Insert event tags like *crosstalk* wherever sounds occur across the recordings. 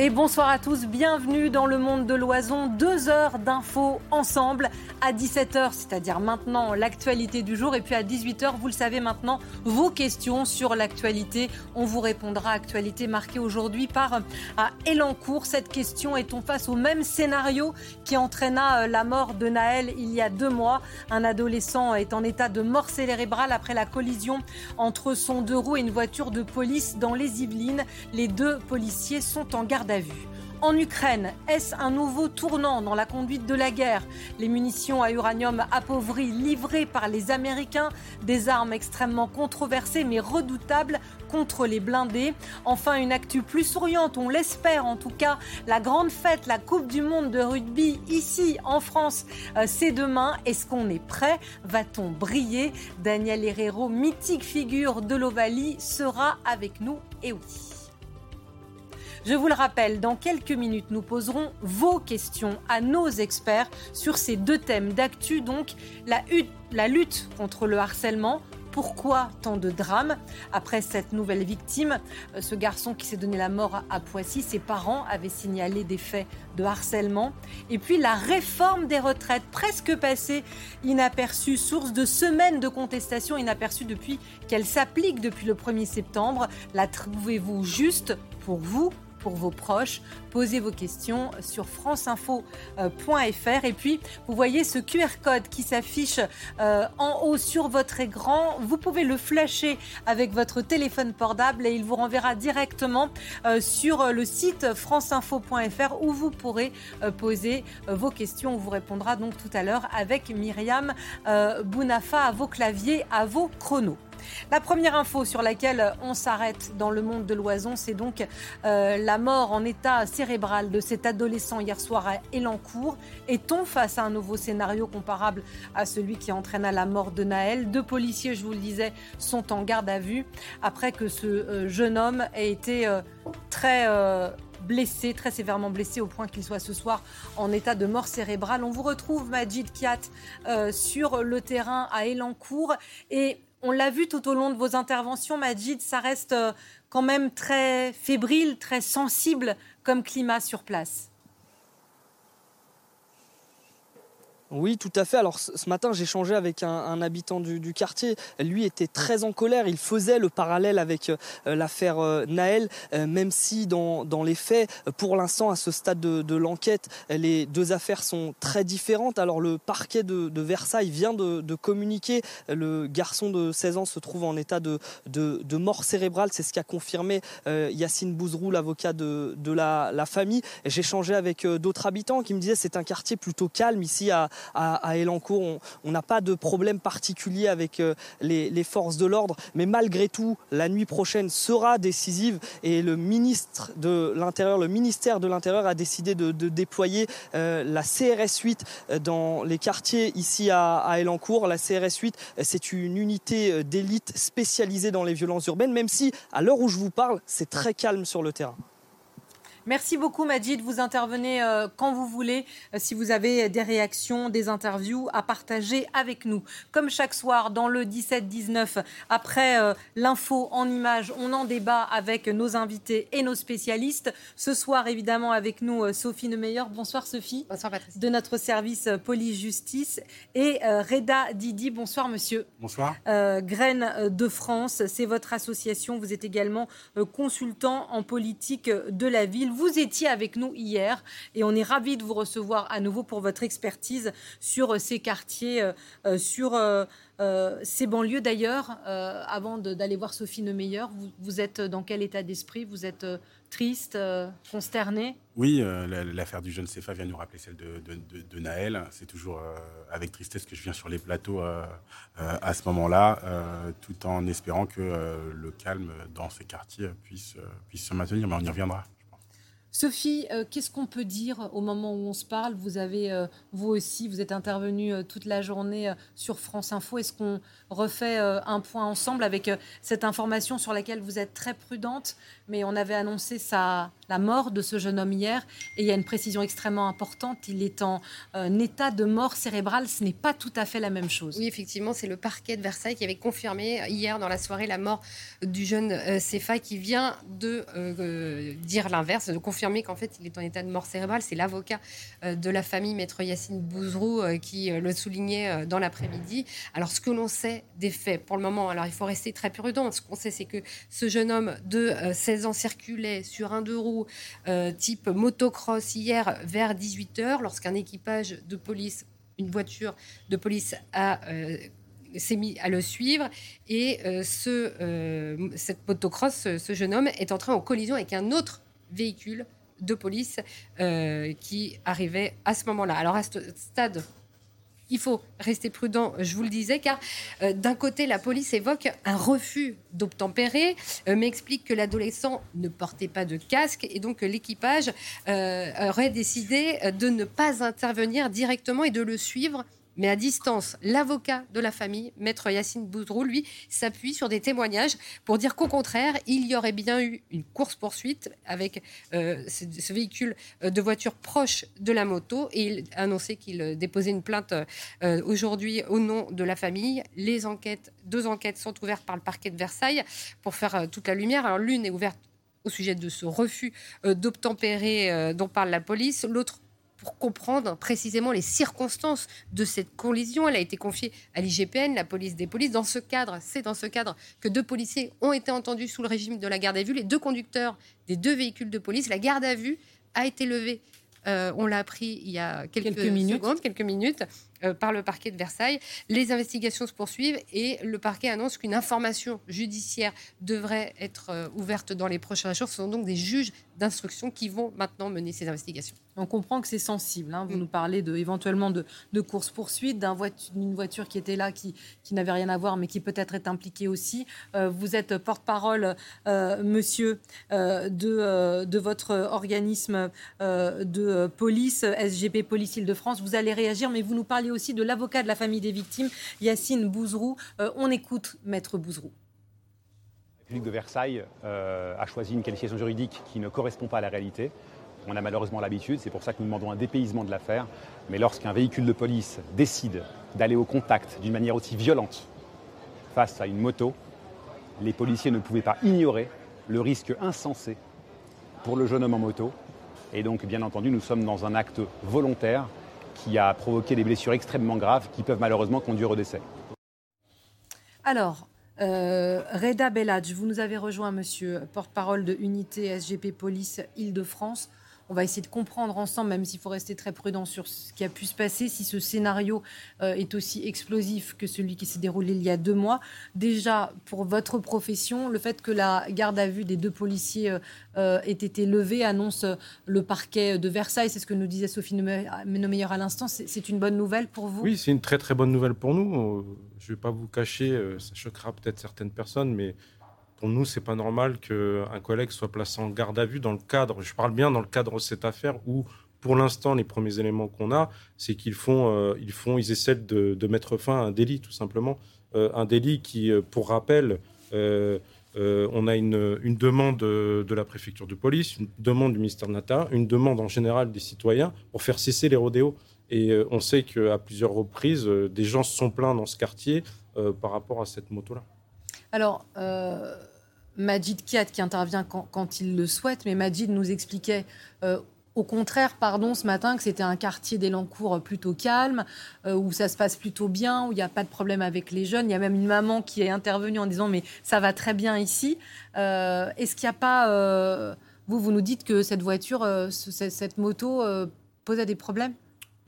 Et bonsoir à tous, bienvenue dans le monde de l'oison. Deux heures d'infos ensemble à 17h, c'est-à-dire maintenant l'actualité du jour. Et puis à 18h, vous le savez maintenant, vos questions sur l'actualité. On vous répondra. Actualité marquée aujourd'hui par à Elancourt. Cette question est-on face au même scénario qui entraîna euh, la mort de Naël il y a deux mois Un adolescent est en état de mort cérébrale après la collision entre son deux roues et une voiture de police dans les Yvelines. Les deux policiers sont en garde vue. En Ukraine, est-ce un nouveau tournant dans la conduite de la guerre? Les munitions à uranium appauvri livrées par les Américains, des armes extrêmement controversées mais redoutables contre les blindés. Enfin, une actu plus souriante, on l'espère en tout cas. La grande fête, la Coupe du Monde de rugby ici en France, euh, c'est demain. Est-ce qu'on est prêt? Va-t-on briller? Daniel Herrero, mythique figure de l'Ovalie, sera avec nous. Et oui. Je vous le rappelle, dans quelques minutes, nous poserons vos questions à nos experts sur ces deux thèmes d'actu, donc la, lutte contre le harcèlement, pourquoi tant de drames après cette nouvelle victime? Euh, Ce garçon qui s'est donné la mort à Poissy, ses parents avaient signalé des faits de harcèlement. Et puis la réforme des retraites, presque passée inaperçue, source de semaines de contestation inaperçue depuis qu'elle s'applique depuis le 1er septembre. La trouvez-vous juste pour vous pour vos proches. Posez vos questions sur franceinfo.fr. Et puis, vous voyez ce QR code qui s'affiche euh, en haut sur votre écran. Vous pouvez le flasher avec votre téléphone portable et il vous renverra directement euh, sur le site franceinfo.fr où vous pourrez euh, poser vos questions. On vous répondra donc tout à l'heure avec Myriam Bounafa à vos claviers, à vos chronos. La première info sur laquelle on s'arrête dans le monde de l'oison, c'est donc euh, la mort en état cérébral de cet adolescent hier soir à Elancourt. Est-on face à un nouveau scénario comparable à celui qui entraîna la mort de Naël? Deux policiers, je vous le disais, sont en garde à vue après que ce euh, jeune homme ait été euh, très blessé, très sévèrement blessé au point qu'il soit ce soir en état de mort cérébrale. On vous retrouve, Majid Kiat, sur le terrain à Elancourt. Et on l'a vu tout au long de vos interventions, Majid, ça reste euh, quand même très fébrile, très sensible comme climat sur place. Oui, tout à fait. Alors ce matin, changé avec un, habitant du, quartier. Lui était très en colère. Il faisait le parallèle avec euh, l'affaire euh, Naël, euh, même si dans, les faits, pour l'instant, à ce stade de, l'enquête, les deux affaires sont très différentes. Alors le parquet de, Versailles vient de, communiquer. Le garçon de 16 ans se trouve en état de, mort cérébrale. C'est ce qu'a confirmé Yacine Bouzrou, l'avocat de, la, la famille. J'ai changé avec d'autres habitants qui me disaient c'est un quartier plutôt calme ici à à, Elancourt. On n'a pas de problème particulier avec euh, les, forces de l'ordre, mais malgré tout, la nuit prochaine sera décisive et le ministre de l'Intérieur, le ministère de l'Intérieur a décidé de, déployer euh, la CRS 8 euh, dans les quartiers ici à, Elancourt. La CRS 8, c'est une unité d'élite spécialisée dans les violences urbaines, même si à l'heure où je vous parle, c'est très calme sur le terrain. Merci beaucoup Majid, vous intervenez euh, quand vous voulez, euh, si vous avez des réactions, des interviews à partager avec nous. Comme chaque soir dans le 17-19, après euh, l'info en images, on en débat avec nos invités et nos spécialistes. Ce soir évidemment avec nous Sophie Nemeyer. Bonsoir Sophie. Bonsoir Patrice. De notre service police-justice. Et Reda Didi, bonsoir monsieur. Bonsoir. Graines de France, c'est votre association. Vous êtes également consultant en politique de la ville. Vous étiez avec nous hier et on est ravis de vous recevoir à nouveau pour votre expertise sur euh, ces quartiers, euh, euh, sur ces banlieues d'ailleurs. avant d'aller voir Sophie Neumeyer, vous, vous, êtes dans quel état d'esprit? Vous êtes triste, consterné Oui, l'affaire du jeune Céphas vient nous rappeler celle de, Naël. C'est toujours avec tristesse que je viens sur les plateaux à ce moment-là, tout en espérant que le calme dans ces quartiers puisse se maintenir. Mais on y reviendra. Sophie, euh, qu'est-ce qu'on peut dire au moment où on se parle? Vous avez, euh, vous aussi, vous êtes intervenue euh, toute la journée sur France Info. Est-ce qu'on refait un point ensemble avec cette information sur laquelle vous êtes très prudente? Mais on avait annoncé sa, la mort de ce jeune homme hier et il y a une précision extrêmement importante. Il est en état de mort cérébrale. Ce n'est pas tout à fait la même chose. Oui, effectivement, c'est le parquet de Versailles qui avait confirmé hier dans la soirée la mort du jeune Cefa qui vient de dire l'inverse, de confirmer qu'en fait, il est en état de mort cérébrale. C'est l'avocat euh, de la famille, maître Yacine Bouzrou, euh, qui euh, le soulignait dans l'après-midi. Alors, ce que l'on sait des faits, pour le moment, alors il faut rester très prudent. Ce qu'on sait, c'est que ce jeune homme de 16 ans circulait sur un deux roues type motocross hier vers 18h, lorsqu'un équipage de police, une voiture de police a s'est mis à le suivre et ce, cette motocross, ce jeune homme est entré en collision avec un autre véhicule de police euh, qui arrivait à ce moment-là. Alors à ce stade, il faut rester prudent, je vous le disais, car euh, d'un côté, la police évoque un refus d'obtempérer, euh, mais explique que l'adolescent ne portait pas de casque et donc l'équipage aurait décidé de ne pas intervenir directement et de le suivre mais à distance. L'avocat de la famille, maître Yacine Boudrou, lui, s'appuie sur des témoignages pour dire qu'au contraire, il y aurait bien eu une course-poursuite avec euh, ce, véhicule euh, de voiture proche de la moto et il a annoncé qu'il déposait une plainte euh, aujourd'hui au nom de la famille. Les enquêtes, deux enquêtes sont ouvertes par le parquet de Versailles pour faire toute la lumière. Alors l'une est ouverte au sujet de ce refus d'obtempérer dont parle la police, l'autre pour comprendre précisément les circonstances de cette collision. Elle a été confiée à l'IGPN, la police des polices. Dans ce cadre, c'est dans ce cadre que deux policiers ont été entendus sous le régime de la garde à vue, les deux conducteurs des deux véhicules de police. La garde à vue a été levée. Euh, on l'a appris il y a quelques, minutes. secondes, quelques minutes, euh, par le parquet de Versailles. Les investigations se poursuivent et le parquet annonce qu'une information judiciaire devrait être euh, ouverte dans les prochains jours. Ce sont donc des juges d'instruction qui vont maintenant mener ces investigations. On comprend que c'est sensible. Hein. Vous mm. nous parlez de, éventuellement de, de course-poursuite, d'une voiture, voiture qui était là, qui, qui n'avait rien à voir, mais qui peut-être est impliquée aussi. Euh, vous êtes porte-parole, euh, monsieur, euh, de, de votre organisme de police, SGP Police Île-de-France. Vous allez réagir, mais vous nous parliez aussi de l'avocat de la famille des victimes, Yacine Bouzrou. on écoute Maître Bouzrou. La République de Versailles a choisi une qualification juridique qui ne correspond pas à la réalité. On a malheureusement l'habitude, c'est pour ça que nous demandons un dépaysement de l'affaire. Mais lorsqu'un véhicule de police décide d'aller au contact d'une manière aussi violente face à une moto, les policiers ne pouvaient pas ignorer le risque insensé pour le jeune homme en moto. Et donc, bien entendu, nous sommes dans un acte volontaire qui a provoqué des blessures extrêmement graves qui peuvent malheureusement conduire au décès. Alors, euh, Reda Belladj, vous nous avez rejoint, monsieur, porte-parole de Unité SGP Police Île-de-France. On va essayer de comprendre ensemble, même s'il faut rester très prudent sur ce qui a pu se passer, si ce scénario euh, est aussi explosif que celui qui s'est déroulé il y a deux mois. Déjà, pour votre profession, le fait que la garde à vue des deux policiers euh, euh, ait été levée annonce le parquet de Versailles. C'est ce que nous disait Sophie Menemeyer à l'instant. C'est une bonne nouvelle pour vous? Oui, c'est une très très bonne nouvelle pour nous. Je ne vais pas vous cacher, ça choquera peut-être certaines personnes, mais pour nous, c'est pas normal qu'un collègue soit placé en garde à vue dans le cadre, je parle bien dans le cadre de cette affaire où, pour l'instant, les premiers éléments qu'on a, c'est qu'ils font, euh, ils essaient de, mettre fin à un délit, tout simplement. Euh, un délit qui, euh, pour rappel, on a une, une demande de la préfecture de police, une demande du ministère de l'Intérieur, une demande en général des citoyens pour faire cesser les rodéos. Et on sait qu'à plusieurs reprises, des gens se sont plaints dans ce quartier par rapport à cette moto-là. Alors, euh, Majid Kiat qui intervient quand, il le souhaite, mais Majid nous expliquait euh, au contraire, pardon, ce matin, que c'était un quartier d'Elancourt plutôt calme, euh, où ça se passe plutôt bien, où il n'y a pas de problème avec les jeunes. Il y a même une maman qui est intervenue en disant mais ça va très bien ici. Est-ce qu'il n'y a pas... vous, vous nous dites que cette voiture, cette moto posait des problèmes?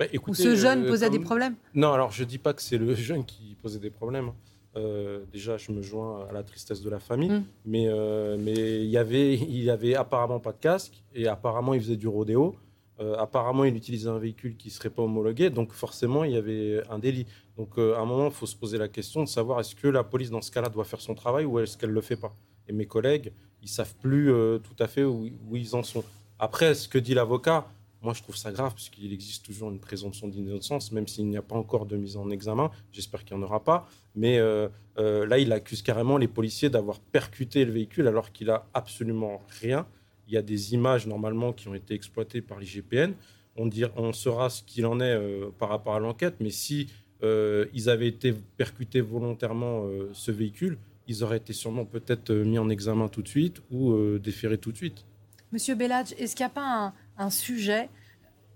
Bah, Ou ce jeune posait des problèmes? Non, alors je ne dis pas que c'est le *laughs* jeune qui posait des problèmes. Euh, déjà, je me joins à la tristesse de la famille, mm. mais euh, mais il y avait *laughs* il y avait apparemment pas de casque et apparemment il faisait du rodéo. Euh, apparemment, il utilisait un véhicule qui serait pas homologué, donc forcément il y avait un délit. Donc à un moment, il faut se poser la question de savoir est-ce que la police dans ce cas-là doit faire son travail ou est-ce qu'elle le fait pas? Et mes collègues, ils savent plus tout à fait où, où ils en sont. Après, ce que dit l'avocat, moi, je trouve ça grave puisqu'il existe toujours une présomption d'innocence, même s'il n'y a pas encore de mise en examen. J'espère qu'il n'y en aura pas. Mais euh, euh, là, il accuse carrément les policiers d'avoir percuté le véhicule alors qu'il a absolument rien. Il y a des images normalement qui ont été exploitées par l'IGPN. On, on saura ce qu'il en est euh, par rapport à l'enquête, mais si ils avaient été percutés volontairement ce véhicule, ils auraient été sûrement peut-être mis en examen tout de suite ou déférés tout de suite. Monsieur Belladj, est-ce qu'il n'y a pas un, un sujet.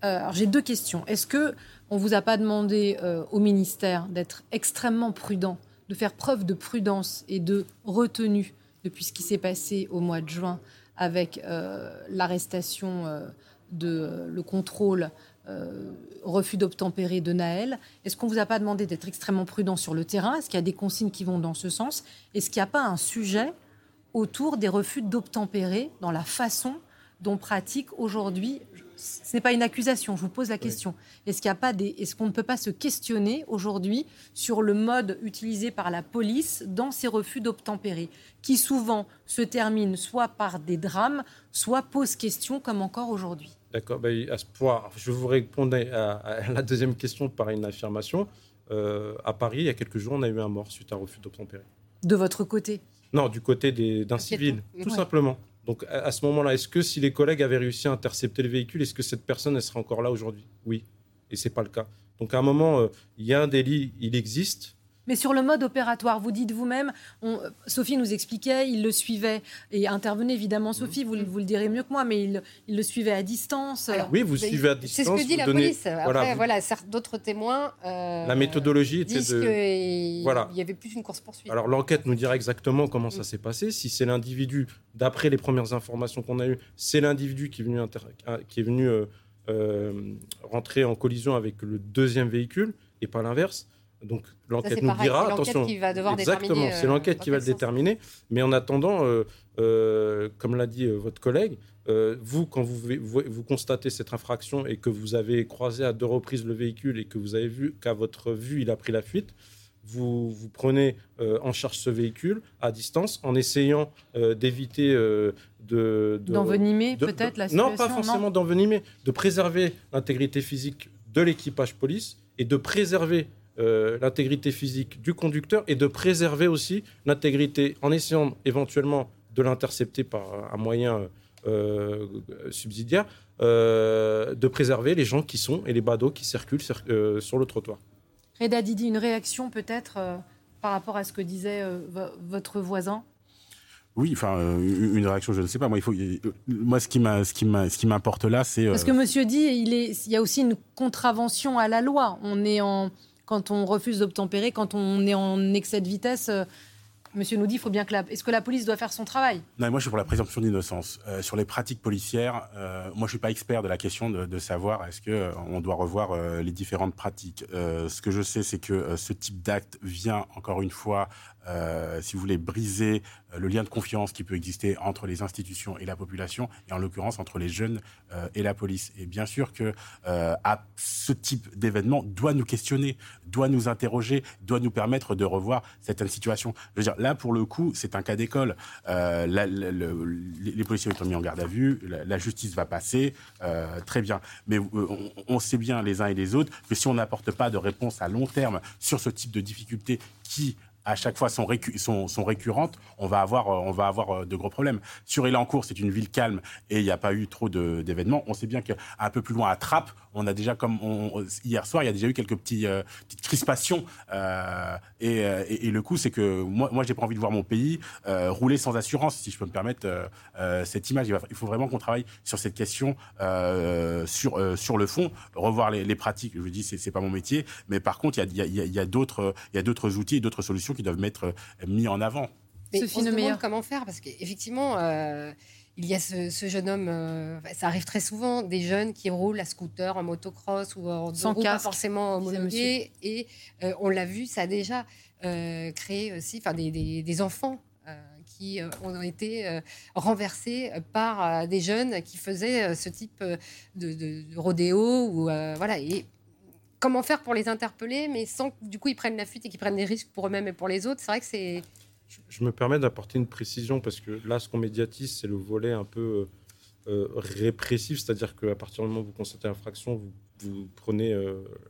Euh, alors j'ai deux questions. Est-ce que on vous a pas demandé euh, au ministère d'être extrêmement prudent, de faire preuve de prudence et de retenue depuis ce qui s'est passé au mois de juin avec euh, l'arrestation de le contrôle refus d'obtempérer de Naël? Est-ce qu'on vous a pas demandé d'être extrêmement prudent sur le terrain? Est-ce qu'il y a des consignes qui vont dans ce sens? Est-ce qu'il n'y a pas un sujet autour des refus d'obtempérer dans la façon dont pratique aujourd'hui ce n'est pas une accusation, je vous pose la question. Est-ce qu'il a pas des, est-ce qu'on ne peut pas se questionner aujourd'hui sur le mode utilisé par la police dans ces refus d'obtempérer, qui souvent se terminent soit par des drames, soit posent question, comme encore aujourd'hui? D'accord. Ben, à ce point, je vous répondre à, la deuxième question par une affirmation. Euh, à Paris, il y a quelques jours, on a eu un mort suite à un refus d'obtempérer. De votre côté? Non, du côté d'un civil, tout simplement. Donc à, ce moment-là, est-ce que si les collègues avaient réussi à intercepter le véhicule, est-ce que cette personne elle serait encore là aujourd'hui? Oui. Et c'est pas le cas. Donc à un moment, euh, il y a un délit, il existe. Mais sur le mode opératoire, vous dites vous-même, Sophie nous expliquait, il le suivait et intervenait évidemment, Sophie, vous, vous le direz mieux que moi, mais il, le suivait à distance. oui, vous suivez à distance. C'est ce que dit la police. Après, voilà, d'autres témoins. Euh, la méthodologie était de. Voilà. Il y avait plus une course-poursuite. Alors l'enquête nous dira exactement comment ça mm. s'est passé. Si c'est l'individu, d'après les premières informations qu'on a eues, c'est l'individu qui est venu, qui est venu euh, euh, rentrer en collision avec le deuxième véhicule et pas l'inverse. Donc l'enquête nous dira, attention, qui va devoir exactement, c'est l'enquête qui va le déterminer. Mais en attendant, euh, euh, comme l'a dit euh, votre collègue, vous, quand vous, vous, constatez cette infraction et que vous avez croisé à deux reprises le véhicule et que vous avez vu qu'à votre vue, il a pris la fuite, vous, vous prenez en charge ce véhicule à distance en essayant d'éviter de, d'envenimer peut-être la situation. Non, pas forcément d'envenimer, de préserver l'intégrité physique de l'équipage police et de préserver euh, l'intégrité physique du conducteur et de préserver aussi l'intégrité en essayant éventuellement de l'intercepter par un moyen euh, subsidiaire, euh, de préserver les gens qui sont et les badauds qui circulent sur, le trottoir. Reda Didi, une réaction peut-être par rapport à ce que disait votre voisin? Oui, enfin, une réaction, je ne sais pas. Moi, il faut. Moi, ce qui m'a, ce qui ce qui m'importe là, c'est. Parce que Monsieur dit, il est, il y a aussi une contravention à la loi. On est en, quand on refuse d'obtempérer, quand on est en excès de vitesse. Euh, monsieur nous dit, faut bien que la... Est-ce que la police doit faire son travail? Non, moi je suis pour la présomption d'innocence. Euh, sur les pratiques policières, euh, moi je suis pas expert de la question de, savoir est-ce que on doit revoir les différentes pratiques. ce que je sais, c'est que ce type d'acte vient encore une fois euh, si vous voulez, briser euh, le lien de confiance qui peut exister entre les institutions et la population, et en l'occurrence entre les jeunes euh, et la police. Et bien sûr que à ce type d'événement doit nous questionner, doit nous interroger, doit nous permettre de revoir certaines situations. Je veux dire, là pour le coup, c'est un cas d'école. les policiers ont été mis en garde à vue, la, justice va passer, très bien. Mais on, on sait bien les uns et les autres que si on n'apporte pas de réponse à long terme sur ce type de difficultés qui à chaque fois sont, sont, récurrentes, on va avoir, euh, on va avoir euh, de gros problèmes. Sur Elancourt, c'est une ville calme et il n'y a pas eu trop d'événements. On sait bien qu'un peu plus loin à Trappes, on a déjà, comme hier soir, il y a déjà eu quelques euh, petites crispations. et, le coup, c'est que moi, moi j'ai pas envie de voir mon pays rouler sans assurance, si je peux me permettre cette image. Il, faut vraiment qu'on travaille sur cette question, sur, sur le fond, revoir les, pratiques. Je vous dis, c'est pas mon métier, mais par contre, il y a, y a d'autres outils, d'autres solutions qui doivent être euh, mis en avant. Mais on se demande comment faire parce qu'effectivement, euh, il y a ce, jeune homme, euh, ça arrive très souvent, des jeunes qui roulent à scooter, en motocross ou en sans pas forcément homologué. Et on l'a vu, ça a déjà créé aussi des, des, enfants qui ont été renversés par des jeunes qui faisaient ce type de, de, de rodéo ou voilà et comment faire pour les interpeller, mais sans du coup ils prennent la fuite et qu'ils prennent des risques pour eux-mêmes et pour les autres. C'est vrai que c'est. Je, me permets d'apporter une précision parce que là, ce qu'on médiatise, c'est le volet un peu répressif, c'est-à-dire qu'à partir du moment où vous constatez l'infraction, vous, vous prenez,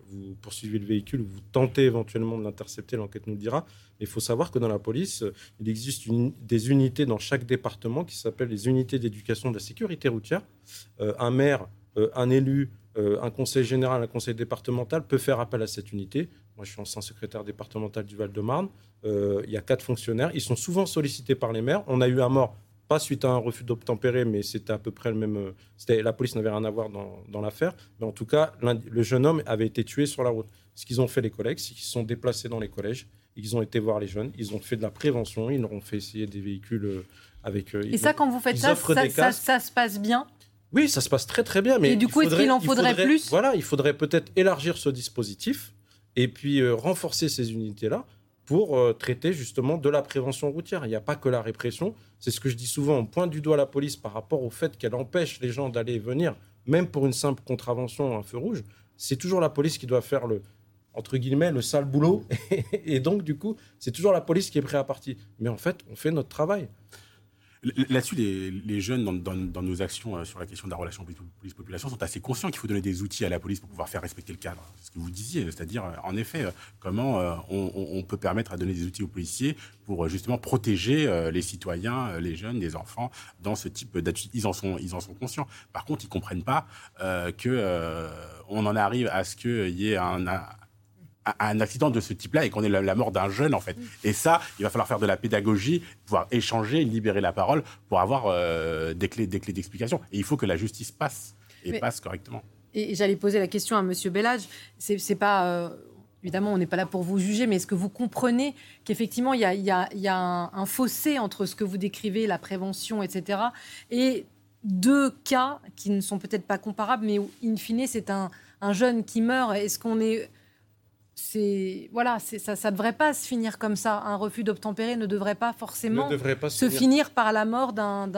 vous poursuivez le véhicule, vous tentez éventuellement de l'intercepter, l'enquête nous le dira. Il faut savoir que dans la police, il existe des unités dans chaque département qui s'appellent les unités d'éducation de la sécurité routière. un maire, un élu, un conseil général, un conseil départemental peut faire appel à cette unité. Moi, je suis ancien secrétaire départemental du Val-de-Marne. Euh, il y a quatre fonctionnaires. Ils sont souvent sollicités par les maires. On a eu un mort, pas suite à un refus d'obtempérer, mais c'était à peu près le même. Euh, la police n'avait rien à voir dans, l'affaire. Mais en tout cas, le jeune homme avait été tué sur la route. Ce qu'ils ont fait, les collègues, c'est qu'ils sont déplacés dans les collèges. Ils ont été voir les jeunes. Ils ont fait de la prévention. Ils leur ont fait essayer des véhicules euh, avec. Et ça, quand vous faites ça, ça, se passe bien? Oui, ça se passe très très bien. Mais et du coup, est-ce qu'il en faudrait, plus Voilà, il faudrait peut-être élargir ce dispositif et puis euh, renforcer ces unités-là pour euh, traiter justement de la prévention routière. Il n'y a pas que la répression. C'est ce que je dis souvent. On pointe du doigt la police par rapport au fait qu'elle empêche les gens d'aller et venir, même pour une simple contravention, un feu rouge. C'est toujours la police qui doit faire le, entre guillemets, le sale boulot. *laughs* et donc, du coup, c'est toujours la police qui est prête à partir. Mais en fait, on fait notre travail. Là-dessus, les, jeunes, dans, nos actions euh, sur la question de la relation police-population, sont assez conscients qu'il faut donner des outils à la police pour pouvoir faire respecter le cadre. Ce que vous disiez, c'est-à-dire, euh, en effet, euh, comment on, peut permettre à donner des outils aux policiers pour justement protéger les citoyens, les jeunes, les enfants dans ce type d'attitude. Ils en sont, ils en sont conscients. Par contre, ils comprennent pas on en arrive à ce qu'il y ait un accident de ce type-là et qu'on ait la, mort d'un jeune, en fait. Et ça, il va falloir faire de la pédagogie, pouvoir échanger, libérer la parole pour avoir euh, des clés des clés d'explication. Et il faut que la justice passe et passe correctement. Et j'allais poser la question à M. Bellage. C'est pas. Euh, évidemment, on n'est pas là pour vous juger, mais est-ce que vous comprenez qu'effectivement, il y a, un, fossé entre ce que vous décrivez, la prévention, etc., et deux cas qui ne sont peut-être pas comparables, mais où, in fine, c'est un, un jeune qui meurt. Est-ce qu'on est c'est voilà, ça, ça devrait pas se finir comme ça. Un refus d'obtempérer ne devrait pas forcément se, finir. par la mort d'un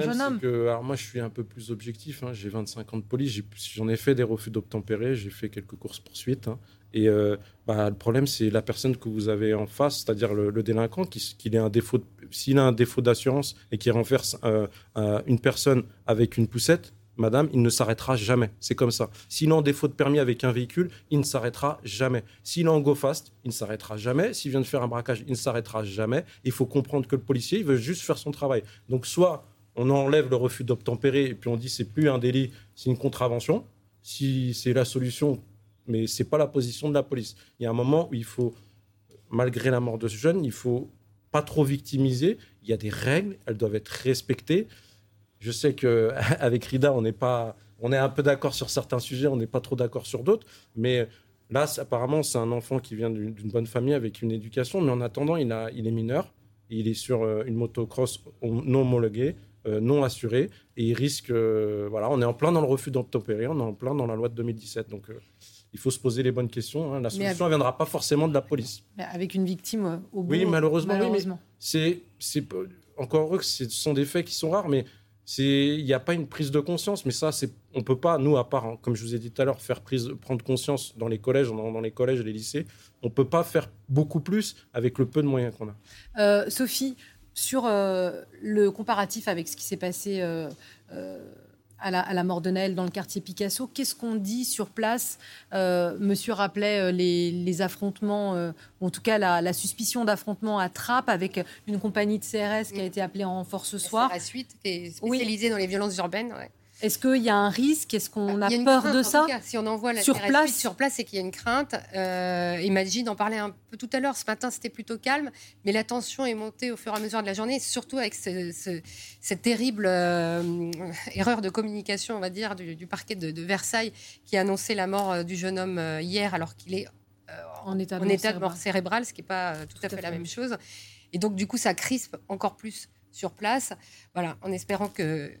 jeune homme. alors moi, je suis un peu plus objectif. Hein. J'ai 25 ans de police. J'en ai, fait des refus d'obtempérer. J'ai fait quelques courses poursuites. Hein. Et euh, bah, le problème, c'est la personne que vous avez en face, c'est-à-dire le, délinquant, un défaut, s'il a un défaut d'assurance et qu'il renverse euh, une personne avec une poussette, madame, il ne s'arrêtera jamais. C'est comme ça. S'il a un défaut de permis avec un véhicule, il ne s'arrêtera jamais. S'il est en go fast, il ne s'arrêtera jamais. S'il vient de faire un braquage, il ne s'arrêtera jamais. Il faut comprendre que le policier, il veut juste faire son travail. Donc, soit on enlève le refus d'obtempérer et puis on dit c'est plus un délit, c'est une contravention. Si c'est la solution, mais c'est pas la position de la police. Il y a un moment où il faut, malgré la mort de ce jeune, il faut pas trop victimiser. Il y a des règles, elles doivent être respectées. Je sais qu'avec *laughs* Rida, on n'est pas, on est un peu d'accord sur certains sujets, on n'est pas trop d'accord sur d'autres, mais là, apparemment, c'est un enfant qui vient d'une bonne famille avec une éducation, mais en attendant, il, a, il est mineur, il est sur euh, une motocross non homologuée, euh, non assurée, et il risque, euh, voilà, on est en plein dans le refus d'obtempérer, on est en plein dans la loi de 2017, donc il faut se poser les bonnes questions. Hein. La solution ne viendra pas forcément de la police. Avec une victime au bout. Oui, malheureusement. malheureusement. c'est, encore heureux que ce sont des faits qui sont rares, mais il n'y a pas une prise de conscience, mais ça, on peut pas, nous, à part, hein, comme je vous ai dit tout à l'heure, faire prise, prendre conscience dans les collèges, dans, les collèges et les lycées, on peut pas faire beaucoup plus avec le peu de moyens qu'on a. Euh, Sophie, sur euh, le comparatif avec ce qui s'est passé euh, à la, mort de Naël dans le quartier Picasso. Qu'est-ce qu'on dit sur place euh, Monsieur rappelait euh, les, affrontements, euh, en tout cas la, suspicion d'affrontement à Trappes avec une compagnie de CRS qui a été appelée en force ce soir. La suite, qui est spécialisée dans les violences urbaines. Est-ce qu'il y a un risque? Est-ce qu'on a, peur de ça? Si on envoie la sur place, sur place, c'est qu'il y a une crainte. Euh, Imagine d'en parler un peu tout à l'heure. Ce matin, c'était plutôt calme, mais la tension est montée au fur et à mesure de la journée, surtout avec cette terrible euh, erreur de communication, on va dire, du, parquet de, Versailles qui a annoncé la mort euh, du jeune homme euh, hier, alors qu'il est en état, de, mort cérébrale, ce qui n'est pas tout, à fait, la même chose. Et donc, du coup, ça crispe encore plus sur place. Voilà, en espérant que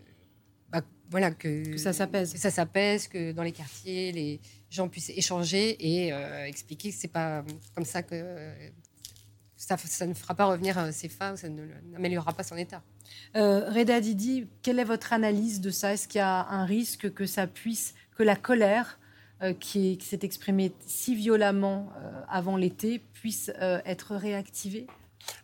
voilà, que, ça s'apaise. Que ça s'apaise, que dans les quartiers, les gens puissent échanger et euh, expliquer que c'est pas comme ça que ça, ça, ne fera pas revenir euh, ces femmes, ça n'améliorera pas son état. Euh, Reda Didi, quelle est votre analyse de ça? Est-ce qu'il y a un risque que ça puisse, que la colère qui, s'est exprimée si violemment avant l'été puisse être réactivée?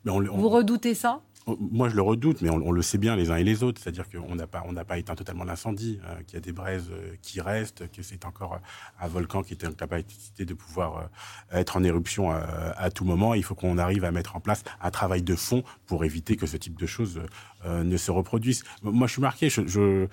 Vous redoutez ça? Moi, je le redoute, mais on, le sait bien les uns et les autres. C'est-à-dire qu'on n'a pas, pas éteint totalement l'incendie, euh, qu'il y a des braises euh, qui restent, que c'est encore euh, un volcan qui est en capacité de pouvoir être en éruption à, tout moment. Il faut qu'on arrive à mettre en place un travail de fond pour éviter que ce type de choses ne se reproduisent. Moi, je suis marqué. Je, veux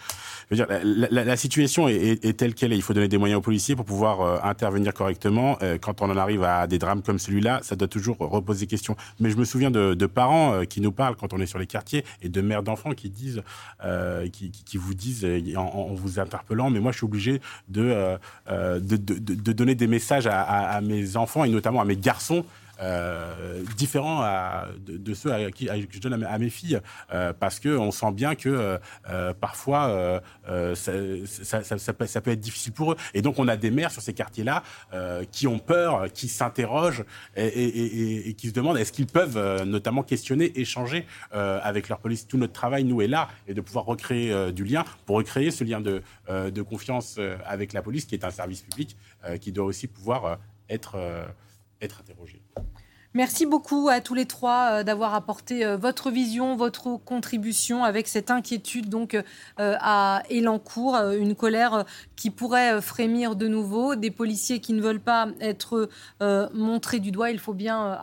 dire, la, situation est, telle qu'elle est. Il faut donner des moyens aux policiers pour pouvoir intervenir correctement. quand on en arrive à des drames comme celui-là, ça doit toujours reposer question. Mais je me souviens de parents qui nous parlent quand on est sur les quartiers et de mères d'enfants qui disent, euh, vous disent en, vous interpellant, mais moi je suis obligé de, euh, donner des messages à, mes enfants et notamment à mes garçons euh, différents à, de, ceux à qui, que je donne à, mes filles, euh, parce qu'on sent bien que euh, parfois ça, ça, peut, être difficile pour eux. Et donc on a des mères sur ces quartiers-là qui ont peur, qui s'interrogent et, et, et, qui se demandent est-ce qu'ils peuvent notamment questionner, échanger avec leur police. Tout notre travail, nous, est là, et de pouvoir recréer du lien, pour recréer ce lien de, de confiance avec la police, qui est un service public, qui doit aussi pouvoir être, interrogé. Merci beaucoup à tous les trois euh, d'avoir apporté euh, votre vision, votre contribution avec cette inquiétude donc euh, à Elancourt, une colère qui pourrait frémir de nouveau, des policiers qui ne veulent pas être montrés du doigt. Il faut bien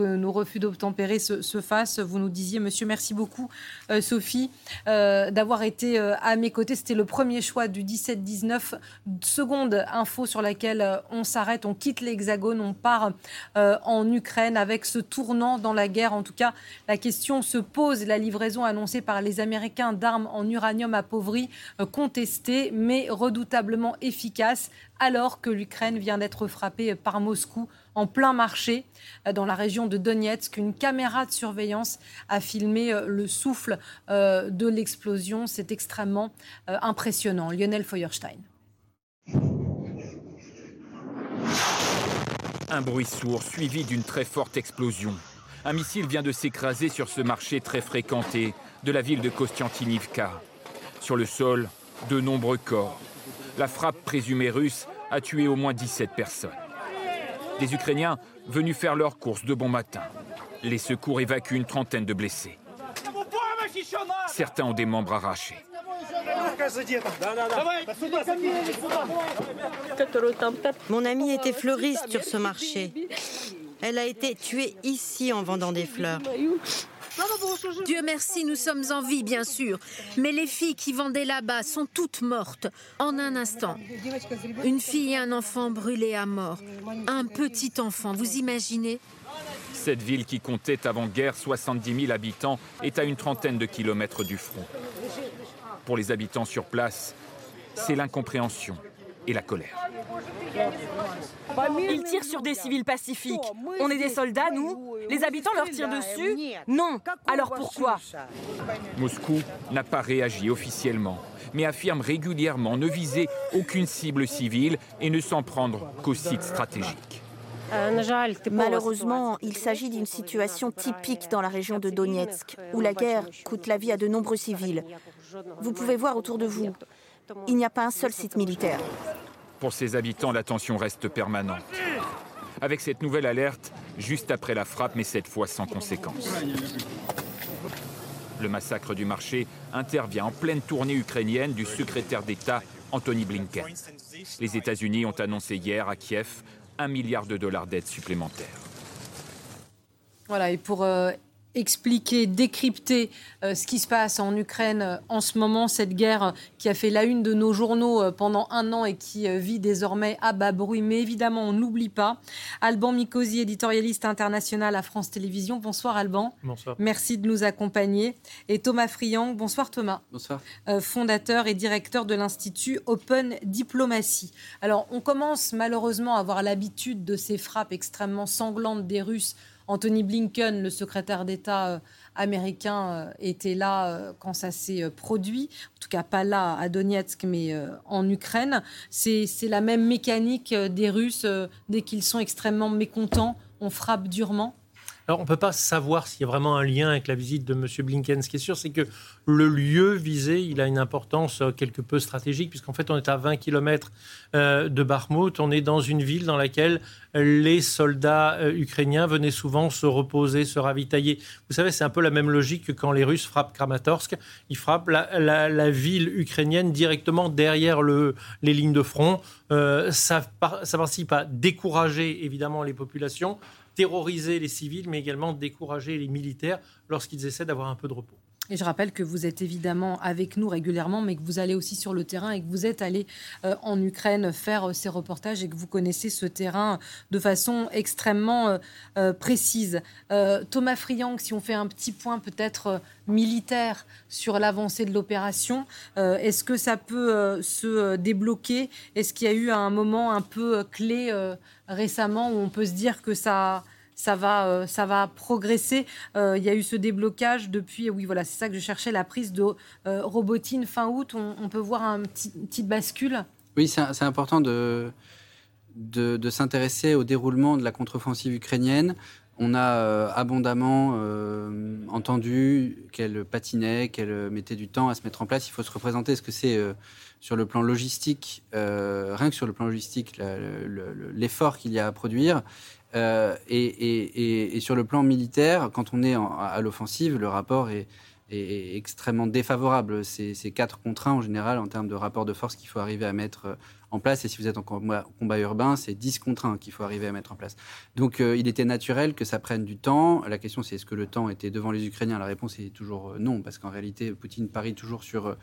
que nos refus d'obtempérer se, fassent. Vous nous disiez, monsieur, merci beaucoup, euh, Sophie, euh, d'avoir été euh, à mes côtés. C'était le premier choix du 17-19. Seconde info sur laquelle on s'arrête, on quitte l'Hexagone, on part en Ukraine avec ce tournant dans la guerre. En tout cas, la question se pose. La livraison annoncée par les Américains d'armes en uranium appauvri, contestée, mais redoutablement efficace, alors que l'Ukraine vient d'être frappée par Moscou en plein marché euh, dans la région de Donetsk. Une caméra de surveillance a filmé euh, le souffle euh, de l'explosion. C'est extrêmement impressionnant. Lionel Feuerstein. Un bruit sourd suivi d'une très forte explosion. Un missile vient de s'écraser sur ce marché très fréquenté de la ville de Kostiantinivka. Sur le sol, de nombreux corps. La frappe présumée russe a tué au moins 17 personnes. Des Ukrainiens venus faire leurs courses de bon matin. Les secours évacuent une trentaine de blessés. Certains ont des membres arrachés. Mon amie était fleuriste sur ce marché. Elle a été tuée ici en vendant des fleurs. Dieu merci, nous sommes en vie, bien sûr. Mais les filles qui vendaient là-bas sont toutes mortes en un instant. Une fille et un enfant brûlés à mort. Un petit enfant, vous imaginez? Cette ville qui comptait avant-guerre 70 000 habitants est à une trentaine de kilomètres du front. Pour les habitants sur place, c'est l'incompréhension et la colère. Ils tirent sur des civils pacifiques. On est des soldats, nous Les habitants leur tirent dessus Non. Alors pourquoi? Moscou n'a pas réagi officiellement, mais affirme régulièrement ne viser aucune cible civile et ne s'en prendre qu'aux sites stratégiques. Malheureusement, il s'agit d'une situation typique dans la région de Donetsk, où la guerre coûte la vie à de nombreux civils. Vous pouvez voir autour de vous, il n'y a pas un seul site militaire. Pour ses habitants, la tension reste permanente. Avec cette nouvelle alerte, juste après la frappe, mais cette fois sans conséquence. Le massacre du marché intervient en pleine tournée ukrainienne du secrétaire d'État Anthony Blinken. Les États-Unis ont annoncé hier à Kiev un milliard de dollars d'aide supplémentaire. Voilà, et pour euh, expliquer, décrypter euh, ce qui se passe en Ukraine euh, en ce moment, cette guerre qui a fait la une de nos journaux euh, pendant un an et qui vit désormais à bas bruit. Mais évidemment, on n'oublie pas. Alban Mikosi, éditorialiste international à France Télévisions. Bonsoir Alban. Bonsoir. Merci de nous accompagner. Et Thomas Friang. Bonsoir Thomas. Bonsoir. fondateur et directeur de l'Institut Open Diplomacy. Alors, on commence malheureusement à avoir l'habitude de ces frappes extrêmement sanglantes des Russes Anthony Blinken, le secrétaire d'État euh, américain, euh, était là euh, quand ça s'est produit. En tout cas, pas là à Donetsk, mais en Ukraine. C'est la même mécanique des Russes. Dès qu'ils sont extrêmement mécontents, on frappe durement. Alors, on ne peut pas savoir s'il y a vraiment un lien avec la visite de M. Blinken. Ce qui est sûr, c'est que le lieu visé, il a une importance quelque peu stratégique, puisqu'en fait, on est à 20 km de Barmouth. On est dans une ville dans laquelle les soldats euh, ukrainiens venaient souvent se reposer, se ravitailler. Vous savez, c'est un peu la même logique que quand les Russes frappent Kramatorsk. Ils frappent la, ville ukrainienne directement derrière le, les lignes de front. Euh, ça, ça participe à décourager évidemment les populations, terroriser les civils, mais également décourager les militaires lorsqu'ils essaient d'avoir un peu de repos. Et je rappelle que vous êtes évidemment avec nous régulièrement, mais que vous allez aussi sur le terrain et que vous êtes allé euh, en Ukraine faire euh, ces reportages et que vous connaissez ce terrain de façon extrêmement euh, précise. Thomas Friang, si on fait un petit point peut-être militaire sur l'avancée de l'opération, est-ce que ça peut se débloquer? Est-ce qu'il y a eu un moment un peu clé récemment où on peut se dire que ça ça va, euh, ça va progresser. Euh, il y a eu ce déblocage depuis, oui, voilà, c'est ça que je cherchais, la prise de euh, Robotine fin août. On, peut voir un une petite bascule. Oui, c'est important de, de, s'intéresser au déroulement de la contre-offensive ukrainienne. On a abondamment entendu qu'elle patinait, qu'elle mettait du temps à se mettre en place. Il faut se représenter ce que c'est sur le plan logistique, rien que sur le plan logistique, l'effort qu'il y a à produire. Euh, et, sur le plan militaire, quand on est à l'offensive, le rapport est, extrêmement défavorable. C'est 4 contre 1 en général en termes de rapport de force qu'il faut arriver à mettre euh, en place. Et si vous êtes en combat, urbain, c'est 10 contre 1 qu'il faut arriver à mettre en place. Donc euh, il était naturel que ça prenne du temps. La question c'est est-ce que le temps était devant les Ukrainiens? La réponse est toujours non, parce qu'en réalité, Poutine parie toujours sur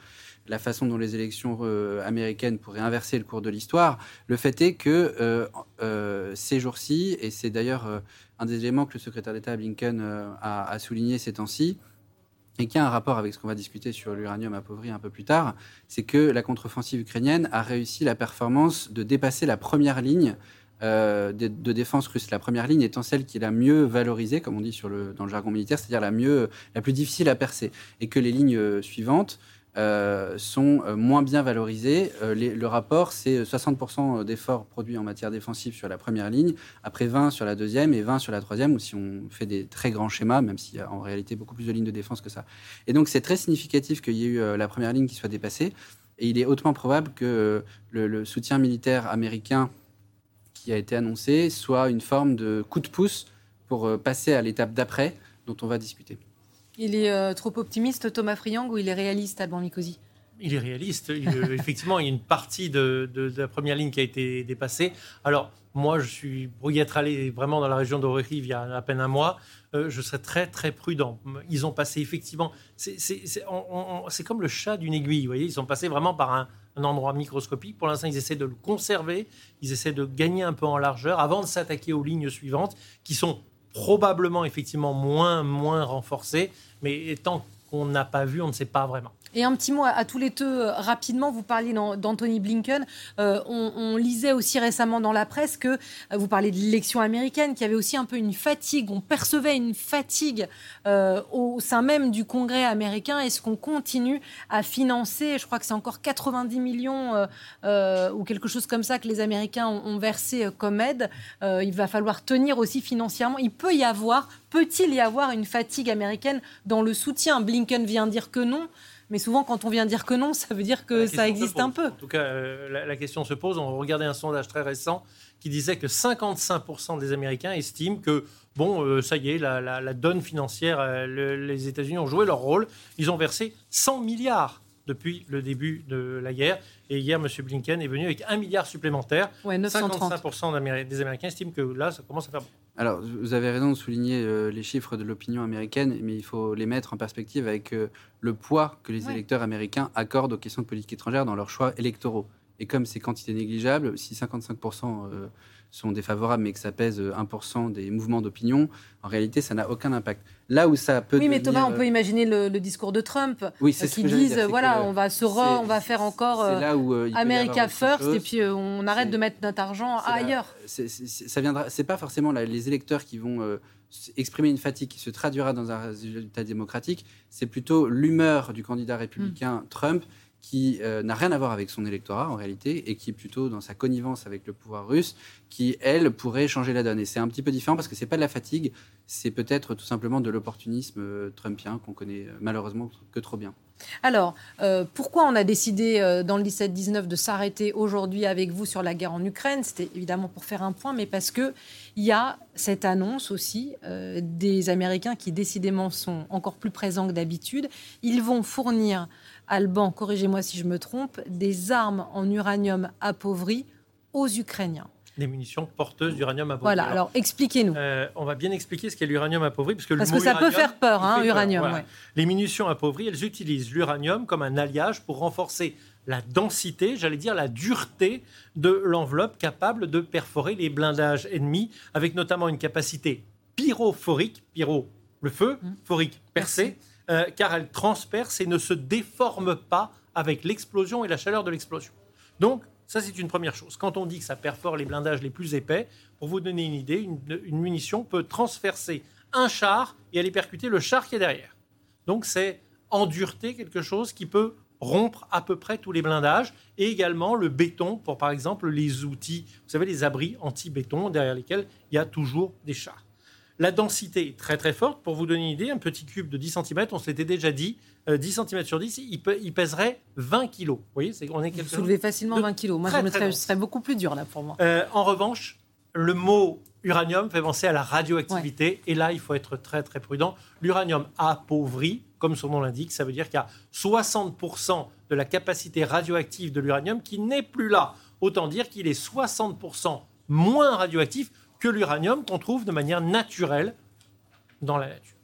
la façon dont les élections euh, américaines pourraient inverser le cours de l'histoire. Le fait est que euh, euh, ces jours-ci, et c'est d'ailleurs un des éléments que le secrétaire d'État Blinken a, souligné ces temps-ci, et qui a un rapport avec ce qu'on va discuter sur l'uranium appauvri un peu plus tard, c'est que la contre-offensive ukrainienne a réussi la performance de dépasser la première ligne de, défense russe. La première ligne étant celle qui est la mieux valorisée, comme on dit dans le jargon militaire, c'est-à-dire la la plus difficile à percer, et que les lignes suivantes euh, sont euh, moins bien valorisés. Euh, le rapport, c'est 60% d'efforts produits en matière défensive sur la première ligne, après 20 sur la deuxième et 20 sur la troisième, ou si on fait des très grands schémas, même s'il y a en réalité beaucoup plus de lignes de défense que ça. Et donc c'est très significatif qu'il y ait eu la première ligne qui soit dépassée, et il est hautement probable que le soutien militaire américain qui a été annoncé soit une forme de coup de pouce pour passer à l'étape d'après dont on va discuter. Il est euh, trop optimiste, Thomas Friang, ou il est réaliste, Alban Mikosi il est réaliste. Euh, *laughs* effectivement, il y a une partie de, la première ligne qui a été dépassée. Alors, moi, je suis pour y être allé vraiment dans la région d'Orérive il y a à peine un mois. Euh, je serais très, très prudent. Ils ont passé effectivement. C'est comme le chat d'une aiguille. Vous voyez, ils sont passés vraiment par un endroit microscopique. Pour l'instant, ils essaient de le conserver. Ils essaient de gagner un peu en largeur avant de s'attaquer aux lignes suivantes qui sont probablement effectivement moins, moins renforcées, mais tant qu'on n'a pas vu, on ne sait pas vraiment. Et un petit mot à, tous les deux, euh, rapidement, vous parliez d'Anthony Blinken. Euh, on, lisait aussi récemment dans la presse que euh, vous parlez de l'élection américaine, qui avait aussi un peu une fatigue, on percevait une fatigue au sein même du Congrès américain. Est-ce qu'on continue à financer, je crois que c'est encore 90 millions ou quelque chose comme ça que les Américains ont versé comme aide. il va falloir tenir aussi financièrement. Il peut y avoir, peut-il y avoir une fatigue américaine dans le soutien? Blinken vient dire que non. Mais souvent, quand on vient dire que non, ça veut dire que ça existe un peu. En tout cas, euh, la, question se pose. On regardait un sondage très récent qui disait que 55% des Américains estiment que, bon, euh, ça y est, la, donne financière, euh, les États-Unis ont joué leur rôle. Ils ont versé 100 milliards depuis le début de la guerre. Et hier, M. Blinken est venu avec un milliard supplémentaire. Ouais, 55% des Américains estiment que là, ça commence à faire Alors, vous avez raison de souligner euh, les chiffres de l'opinion américaine, mais il faut les mettre en perspective avec euh, le poids que les électeurs américains accordent aux questions de politique étrangère dans leurs choix électoraux. Et comme c'est quantité négligeable, si 55% sont défavorables, mais que ça pèse 1% des mouvements d'opinion, en réalité, ça n'a aucun impact. Là où ça peut. Oui, mais Thomas, on peut imaginer le, discours de Trump oui, euh, qui disent voilà, on va se on va faire encore euh, euh, America First et puis on arrête de mettre notre argent ailleurs. ça viendra. C'est pas forcément les électeurs qui vont exprimer une fatigue qui se traduira dans un résultat démocratique. C'est plutôt l'humeur du candidat républicain. Trump qui euh, n'a rien à voir avec son électorat en réalité et qui est plutôt dans sa connivence avec le pouvoir russe, qui elle pourrait changer la donne. Et c'est un petit peu différent parce que c'est pas de la fatigue, c'est peut-être tout simplement de l'opportunisme euh, trumpien qu'on connaît euh, malheureusement que trop bien. Alors, pourquoi on a décidé dans le 17-19 de s'arrêter aujourd'hui avec vous sur la guerre en Ukraine? C'était évidemment pour faire un point, mais parce qu'il y a cette annonce aussi des Américains qui décidément sont encore plus présents que d'habitude. Ils vont fournir, Alban, corrigez-moi si je me trompe, des armes en uranium appauvri aux Ukrainiens des munitions porteuses d'uranium appauvri. Voilà, alors expliquez-nous. Euh, on va bien expliquer ce qu'est l'uranium appauvri. Parce que, parce le que ça peut faire peur, hein, uranium. Voilà. Ouais. Les munitions appauvries, elles utilisent l'uranium comme un alliage pour renforcer la densité, j'allais dire la dureté de l'enveloppe capable de perforer les blindages ennemis, avec notamment une capacité pyrophorique, pyro, le feu, mmh. phorique, percé, euh, car elle transperce et ne se déforme pas avec l'explosion et la chaleur de l'explosion. Donc, ça, c'est une première chose. Quand on dit que ça perfore les blindages les plus épais, pour vous donner une idée, une, une munition peut transpercer un char et aller percuter le char qui est derrière. Donc, c'est en dureté quelque chose qui peut rompre à peu près tous les blindages et également le béton pour, par exemple, les outils, vous savez, les abris anti-béton derrière lesquels il y a toujours des chars. La densité est très très forte. Pour vous donner une idée, un petit cube de 10 cm, on se l'était déjà dit, euh, 10 cm sur 10, il, peut, il pèserait 20 kg. Vous voyez, c'est, on est Vous soulevez facilement 20 kg. Moi, très, je me serais, beaucoup plus dur là pour moi. Euh, en revanche, le mot uranium fait penser à la radioactivité. Ouais. Et là, il faut être très très prudent. L'uranium appauvri, comme son nom l'indique, ça veut dire qu'il y a 60% de la capacité radioactive de l'uranium qui n'est plus là. Autant dire qu'il est 60% moins radioactif que l'uranium qu'on trouve de manière naturelle dans la nature.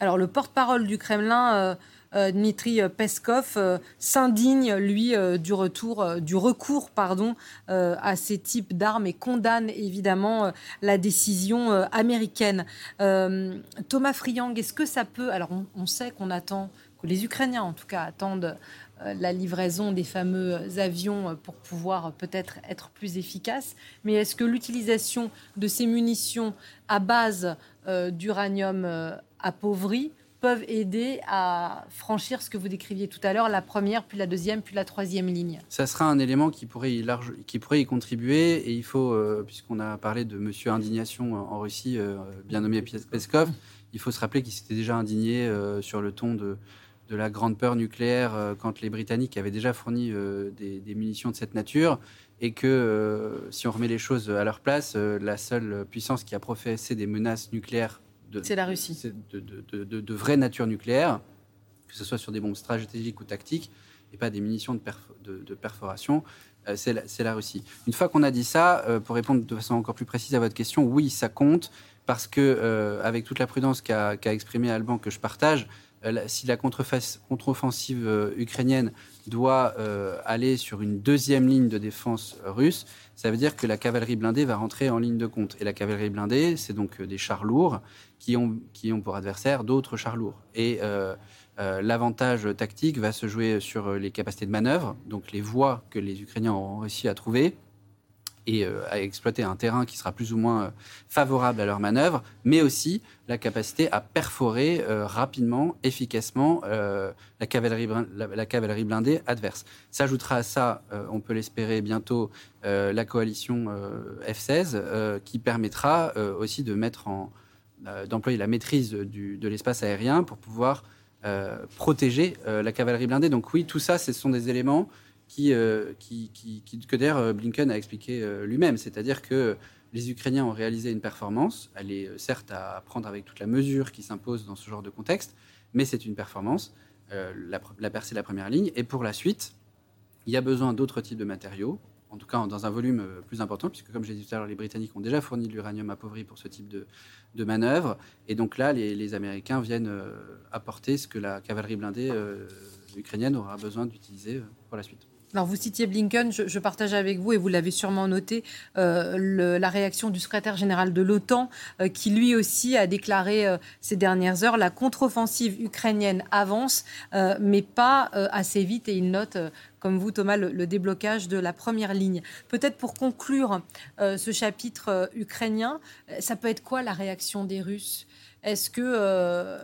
Alors le porte-parole du Kremlin, euh, euh, Dmitri Peskov, euh, s'indigne lui du retour, du recours, pardon, à ces types d'armes et condamne évidemment la décision américaine. Thomas Friang, est-ce que ça peut Alors on, on sait qu'on attend que les Ukrainiens, en tout cas, attendent la livraison des fameux avions pour pouvoir peut-être être plus efficace. Mais est-ce que l'utilisation de ces munitions à base euh, d'uranium euh, appauvri peuvent aider à franchir ce que vous décriviez tout à l'heure, la première, puis la deuxième, puis la troisième ligne? Ça sera un élément qui pourrait y, contribuer. Et il faut, euh, puisqu'on a parlé de Monsieur Indignation en Russie, euh, bien nommé Peskov, il faut se rappeler qu'il s'était déjà indigné euh, sur le ton de, de la grande peur nucléaire euh, quand les Britanniques avaient déjà fourni euh, des, des, munitions de cette nature et que euh, si on remet les choses à leur place, la seule puissance qui a professé des menaces nucléaires c'est la Russie. De, de, de, de, vraie nature nucléaire, que ce soit sur des bombes stratégiques ou tactiques, et pas des munitions de, perf de perforation, euh, c'est la, la, Russie. Une fois qu'on a dit ça, euh, pour répondre de façon encore plus précise à votre question, oui, ça compte, parce que, euh, avec toute la prudence qu'a qu exprimé Alban, que je partage, si la contre-offensive euh, ukrainienne doit euh, aller sur une deuxième ligne de défense russe, ça veut dire que la cavalerie blindée va rentrer en ligne de compte. Et la cavalerie blindée, c'est donc des chars lourds qui ont, pour adversaire d'autres chars lourds. Et euh, euh, l'avantage tactique va se jouer sur les capacités de manœuvre, donc les voies que les Ukrainiens ont réussi à trouver et euh, à exploiter un terrain qui sera plus ou moins euh, favorable à leur manœuvre, mais aussi la capacité à perforer euh, rapidement, efficacement la, cavalerie, blindée adverse. S'ajoutera à ça, on peut l'espérer bientôt, la coalition F-16 qui permettra aussi de mettre en d'employer la maîtrise de l'espace aérien pour pouvoir protéger la cavalerie blindée. Donc oui, tout ça, ce sont des éléments qui, euh, que d'ailleurs Blinken a expliqué euh, lui-même, c'est-à-dire que les Ukrainiens ont réalisé une performance. Elle est certes à prendre avec toute la mesure qui s'impose dans ce genre de contexte, mais c'est une performance. Euh, la, la percée la première ligne. Et pour la suite, il y a besoin d'autres types de matériaux, en tout cas dans un volume plus important, puisque comme j'ai dit tout à l'heure, les Britanniques ont déjà fourni de l'uranium appauvri pour ce type de, de manœuvre. Et donc là, les Américains viennent apporter ce que la cavalerie blindée ukrainienne aura besoin d'utiliser pour la suite. Alors, vous citiez Blinken, je, partage avec vous, et vous l'avez sûrement noté, euh, la réaction du secrétaire général de l'OTAN, euh, qui lui aussi a déclaré euh, ces dernières heures la contre-offensive ukrainienne avance, mais pas assez vite, et il note, comme vous, Thomas, le, déblocage de la première ligne. Peut-être pour conclure ce chapitre ukrainien, ça peut être quoi la réaction des Russes? Est-ce que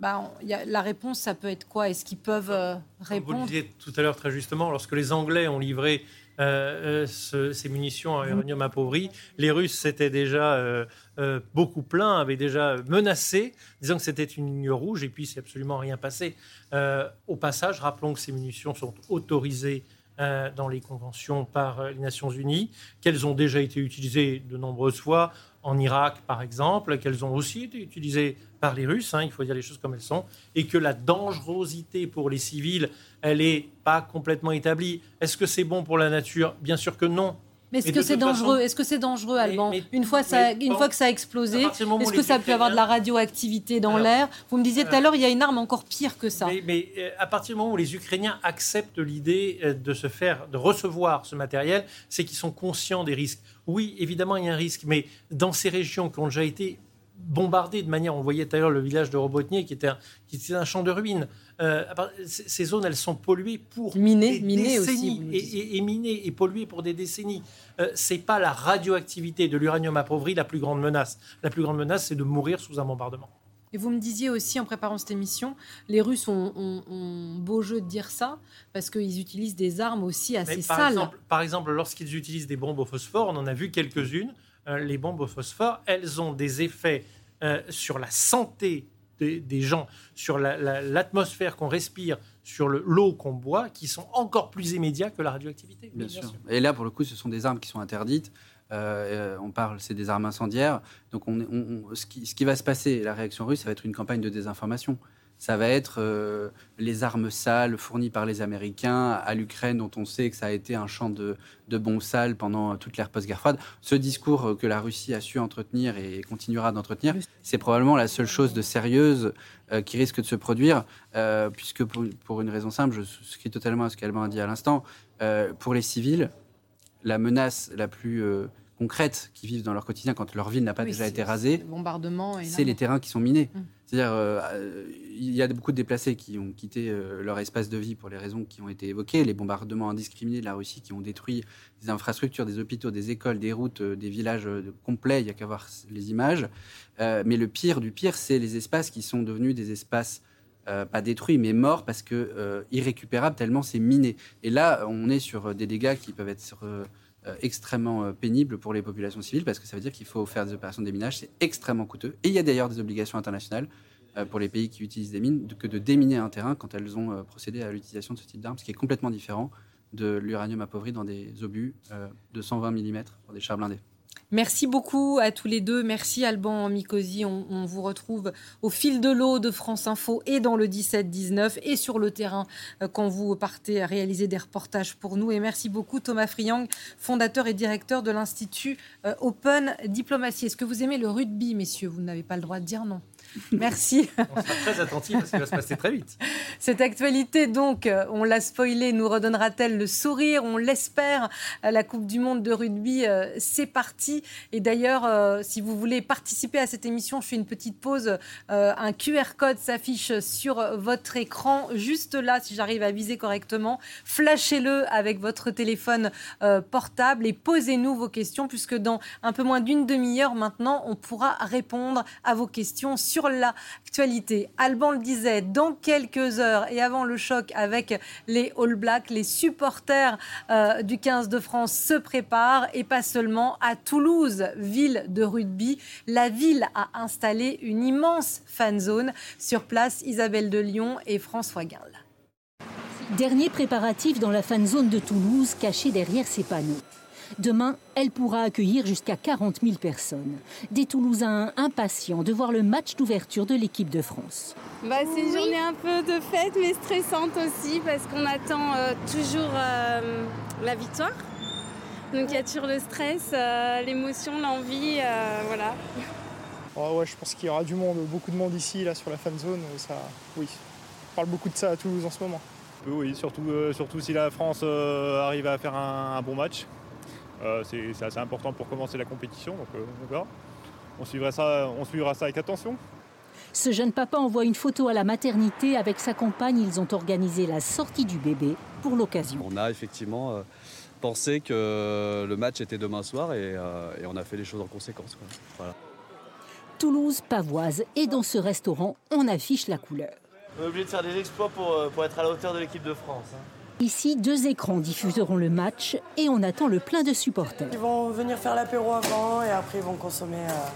bah, y a, la réponse, ça peut être quoi? Est-ce qu'ils peuvent euh, répondre Comme vous le disiez tout à l'heure très justement, lorsque les Anglais ont livré euh, euh, ce, ces munitions à uranium appauvri, les Russes s'étaient déjà euh, euh, beaucoup plaints, avaient déjà menacé, disant que c'était une ligne rouge, et puis c'est absolument rien passé. Euh, au passage, rappelons que ces munitions sont autorisées euh, dans les conventions par euh, les Nations Unies, qu'elles ont déjà été utilisées de nombreuses fois en Irak, par exemple, qu'elles ont aussi été utilisées par les Russes, hein, il faut dire les choses comme elles sont, et que la dangerosité pour les civils, elle n'est pas complètement établie. Est-ce que c'est bon pour la nature? Bien sûr que non. Mais est-ce que c'est dangereux? Est-ce que c'est dangereux, Alban? mais- Une fois ça, une bon, fois que ça a explosé, est-ce que ça peut avoir de la radioactivité dans l'air? Vous me disiez tout à l'heure, il y a une arme encore pire que ça. Mais, mais, euh, à partir du moment où les Ukrainiens acceptent l'idée euh, de se faire, de recevoir ce matériel, c'est qu'ils sont conscients des risques. Oui, évidemment, il y a un risque, mais dans ces régions qui ont déjà été bombardées de manière, on voyait tout à l'heure le village de Robotnier qui était un, qui était un champ de ruines. Euh, ces zones, elles sont polluées pour Minées, des minées aussi, décennies nous et, et- et minées et polluées pour des décennies. Euh, c'est pas la radioactivité de l'uranium appauvri la plus grande menace. La plus grande menace, c'est de mourir sous un bombardement. Et vous me disiez aussi en préparant cette émission, les Russes ont, ont- ont beau jeu de dire ça parce qu'ils utilisent des armes aussi assez par, sales. exemple, par exemple, lorsqu'ils utilisent des bombes au phosphore, on en a vu quelques-unes. Euh, les bombes au phosphore, elles ont des effets euh, sur la santé des, des gens, sur la- la- l'atmosphère qu'on respire, sur le- l'eau qu'on boit, qui sont encore plus immédiats que la radioactivité. Bien sûr. Et là, pour le coup, ce sont des armes qui sont interdites. Euh, on parle, c'est des armes incendiaires. Donc, on, est- on- on- ce, qui, ce qui va se passer, la réaction russe, ça va être une campagne de désinformation. Ça va être euh, les armes sales fournies par les Américains à l'Ukraine, dont on sait que ça a été un champ de, de bombes sales pendant toute l'ère post-guerre froide. Ce discours euh, que la Russie a su entretenir et continuera d'entretenir, c'est probablement la seule chose de sérieuse euh, qui risque de se produire, euh, puisque pour, pour une raison simple, je souscris totalement à ce qu'Alban a dit à l'instant, pour les civils, la menace la plus euh, concrète qu'ils vivent dans leur quotidien quand leur ville n'a pas Oui, déjà été rasée, c'est les terrains qui sont minés. Mm. C'est-à-dire, euh, il y a beaucoup de déplacés qui ont quitté euh, leur espace de vie pour les raisons qui ont été évoquées, les bombardements indiscriminés de la Russie qui ont détruit des infrastructures, des hôpitaux, des écoles, des routes, euh, des villages complets, il y a qu'à voir les images. Mais le pire du pire, c'est les espaces qui sont devenus des espaces euh, pas détruits, mais morts parce que irrécupérables tellement c'est miné. Et là, on est sur des dégâts qui peuvent être extrêmement euh, pénibles pour les populations civiles parce que ça veut dire qu'il faut faire des opérations de déminage, c'est extrêmement coûteux. Et il y a d'ailleurs des obligations internationales euh, pour les pays qui utilisent des mines que de déminer un terrain quand elles ont euh, procédé à l'utilisation de ce type d'armes, ce qui est complètement différent de l'uranium appauvri dans des obus euh, de 120 mm pour des chars blindés. Merci beaucoup à tous les deux. Merci Alban Mikosi. On, on vous retrouve au fil de l'eau de France Info et dans le 17-19 et sur le terrain euh, quand vous partez à réaliser des reportages pour nous. Et merci beaucoup Thomas Friang, fondateur et directeur de l'Institut euh, Open Diplomatie. Est-ce que vous aimez le rugby, messieurs? Vous n'avez pas le droit de dire non. Merci. On sera très attentifs parce qu'il va se passer très vite. Cette actualité, donc, euh, on l'a spoilé, nous redonnera-t-elle le sourire? On l'espère. Euh, La Coupe du Monde de rugby, euh, c'est parti. Et d'ailleurs, si vous voulez participer à cette émission, je fais une petite pause. Un QR code s'affiche sur votre écran, juste là, si j'arrive à viser correctement. Flashez-le avec votre téléphone portable et posez-nous vos questions, puisque dans un peu moins d'une demi-heure maintenant, on pourra répondre à vos questions sur l'actualité. Alban le disait, dans quelques heures et avant le choc avec les All Blacks, les supporters euh, du 15 de France se préparent et pas seulement à Toulouse, ville de rugby. La ville a installé une immense fan zone. Sur place, Isabelle de Lyon et François Guinle. Dernier préparatif dans la fan zone de Toulouse, cachée derrière ces panneaux. Demain, elle pourra accueillir jusqu'à 40 000 personnes. Des Toulousains impatients de voir le match d'ouverture de l'équipe de France. Bah, c'est une journée un peu de fête, mais stressante aussi, parce qu'on attend euh, toujours euh, la victoire. Donc il y a toujours le stress, euh, l'émotion, l'envie, euh, voilà. Oh ouais, je pense qu'il y aura du monde, beaucoup de monde ici, là, sur la fan zone. Ça, oui, on parle beaucoup de ça à Toulouse en ce moment. Oui, surtout, euh, surtout si la France euh, arrive à faire un, un bon match. Euh, c'est assez important pour commencer la compétition, donc euh, on verra. On suivra, ça, on suivra ça avec attention. Ce jeune papa envoie une photo à la maternité. Avec sa compagne, ils ont organisé la sortie du bébé pour l'occasion. On a effectivement euh, pensé que le match était demain soir et, et on a fait les choses en conséquence. quoi. Voilà. Toulouse-Pavoise. Et dans ce restaurant, on affiche la couleur. On est obligé de faire des exploits pour, pour être à la hauteur de l'équipe de France. hein. Ici, deux écrans diffuseront le match et on attend le plein de supporters. Ils vont venir faire l'apéro avant et après ils vont consommer, euh,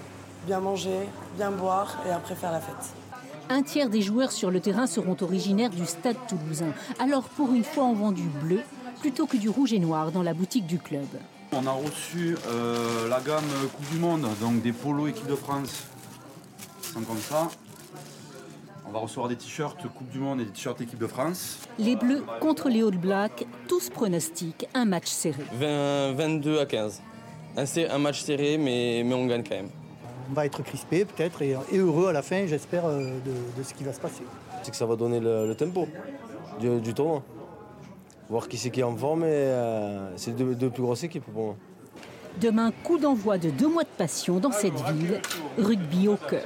bien manger, bien boire et après faire la fête. Un tiers des joueurs sur le terrain seront originaires du stade toulousain. Alors pour une fois, on vend du bleu plutôt que du rouge et noir dans la boutique du club. On a reçu euh, la gamme Coupe du Monde, donc des polos équipe de France. Ils sont comme ça. On va recevoir des t-shirts Coupe du Monde et des t-shirts équipe de France. Les Bleus contre les All Blacks, tous pronostiquent un match serré. 20 22 à 15. Un, c'est un match serré, mais, mais on gagne quand même. On va être crispé peut-être et, et heureux à la fin, j'espère, euh, de, de ce qui va se passer. C'est que ça va donner le, le tempo du, du tournoi. Voir qui c'est qui est en forme, et euh, c'est deux, deux plus grosses équipes pour moi. Demain, coup d'envoi de deux mois de passion dans cette ville, rugby au cœur.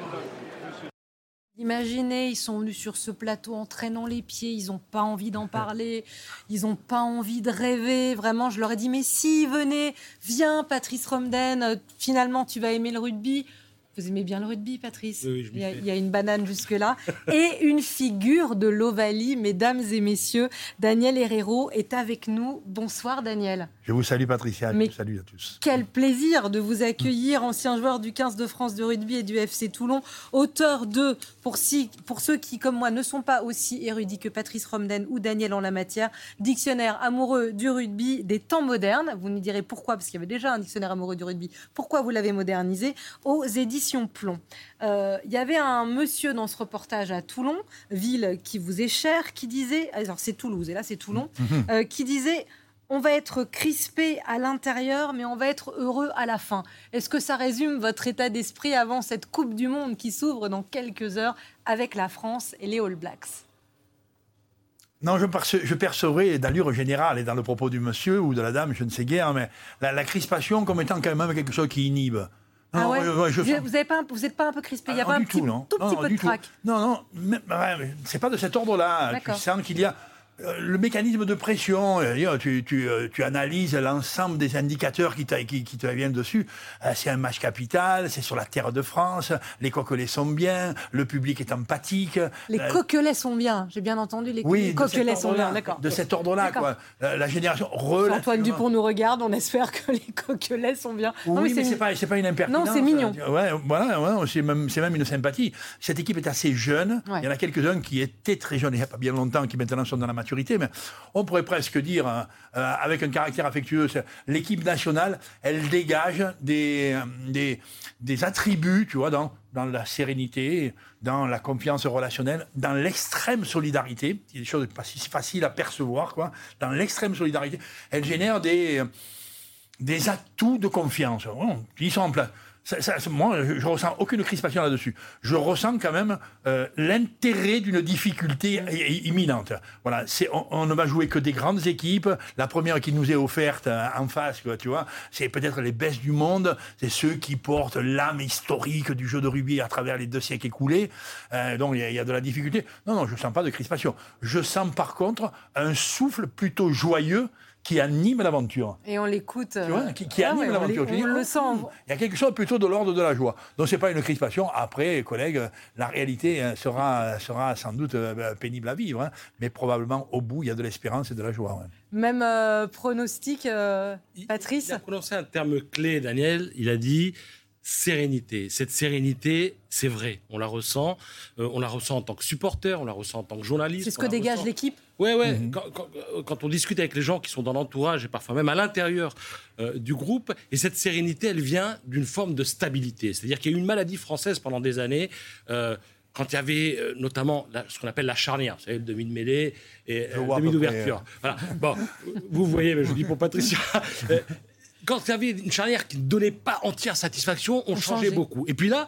Imaginez, ils sont venus sur ce plateau en traînant les pieds, ils n'ont pas envie d'en parler, ils n'ont pas envie de rêver. Vraiment, je leur ai dit, mais si, venez, viens, Patrice Romden, euh, finalement, tu vas aimer le rugby. Vous aimez bien le rugby, Patrice Oui, je il, y a, fais. il y a une banane jusque-là. Et une figure de l'Ovalie, mesdames et messieurs. Daniel Herrero est avec nous. Bonsoir, Daniel. Je vous salue Patricia, je Mais- vous salue à tous. Quel plaisir de vous accueillir, ancien joueur du 15 de France de rugby et du FC Toulon, auteur de, pour, si- pour ceux qui, comme moi, ne sont pas aussi érudits que Patrice Romden ou Daniel en la matière, dictionnaire amoureux du rugby des temps modernes. Vous nous direz pourquoi, parce qu'il y avait déjà un dictionnaire amoureux du rugby, pourquoi vous l'avez modernisé, aux éditions Plomb. Euh, Il y avait un monsieur dans ce reportage à Toulon, ville qui vous est chère, qui disait, alors c'est Toulouse, et là c'est Toulon, Mhm. euh, qui disait on va être crispé à l'intérieur, mais on va être heureux à la fin. Est-ce que ça résume votre état d'esprit avant cette Coupe du Monde qui s'ouvre dans quelques heures avec la France et les All Blacks? Non, je, perce- je percevrai d'allure générale et dans le propos du monsieur ou de la dame, je ne sais guère, mais la, la crispation comme étant quand même quelque chose qui inhibe. Ah Non, ouais ouais, ouais, je Vous n'êtes pas, un- pas peu crispé Il n'y a Ah, pas un petit, tout, petit non, peu de trac Non, non, c'est pas de cet ordre-là. Tu sens qu'il y a le mécanisme de pression. euh, dire, Tu, tu, euh, tu analyses l'ensemble des indicateurs qui, t'a- qui, qui te viennent dessus. Euh, C'est un match capital, c'est sur la terre de France, les coquelets sont bien, le public est empathique. Les Euh, coquelets sont bien, j'ai bien entendu, les oui, coquelets sont bien, d'accord. De cet ordre-là, quoi. La, la génération relativement- Antoine Dupont nous regarde, on espère que les coquelets sont bien. Non, mais c'est pas, une impertinence. Non, c'est mignon. Ouais, voilà, ouais, c'est même, une sympathie. Cette équipe est assez jeune. Ouais. Il y en a quelques-uns qui étaient très jeunes il n'y a pas bien longtemps, qui maintenant sont dans la Mais on pourrait presque dire, hein, euh, avec un caractère affectueux, l'équipe nationale, elle dégage des, euh, des, attributs, tu vois, dans, dans la sérénité, dans la confiance relationnelle, dans l'extrême solidarité. Il y a des choses pas si faciles à percevoir, quoi. Dans l'extrême solidarité, elle génère des des atouts de confiance. Ils sont en place. Moi, je, je ressens aucune crispation là-dessus. Je ressens quand même euh, l'intérêt d'une difficulté imminente. Voilà, on, ne va jouer que des grandes équipes. La première qui nous est offerte euh, en face, tu vois, c'est peut-être les best du monde. C'est ceux qui portent l'âme historique du jeu de rugby à travers les deux siècles écoulés. Euh, donc il y, y a de la difficulté. Non, non, je sens pas de crispation. Je sens par contre un souffle plutôt joyeux qui anime l'aventure. Et on l'écoute. Vois, qui, qui Ah anime ouais, on l'aventure. dis, On le oh, sent. Il y a quelque chose plutôt de l'ordre de la joie. Donc c'est pas une crispation. Après, collègues, euh, la réalité euh, sera, sera sans doute euh, pénible à vivre, hein. mais probablement au bout, il y a de l'espérance et de la joie. ouais. Même euh, pronostic, euh, Patrice Il a prononcé un terme clé, Daniel. Il a dit sérénité. Cette sérénité, c'est vrai. On la ressent. Euh, on la ressent en tant que supporter, on la ressent en tant que journaliste. C'est ce que dégage ressent- l'équipe Ouais, ouais. Mhm. Quand, quand- euh, quand on discute avec les gens qui sont dans l'entourage et parfois même à l'intérieur euh, du groupe, et cette sérénité, elle vient d'une forme de stabilité. C'est-à-dire qu'il y a eu une maladie française pendant des années. euh, quand il y avait euh, notamment la- ce qu'on appelle la charnière, vous savez, le demi de mêlée et euh, à demi d'ouverture. Voilà. Bon, vous voyez, mais je dis pour Patricia. *laughs* Quand il y avait une charnière qui ne donnait pas entière satisfaction, on, On changeait changeait. beaucoup. Et puis là,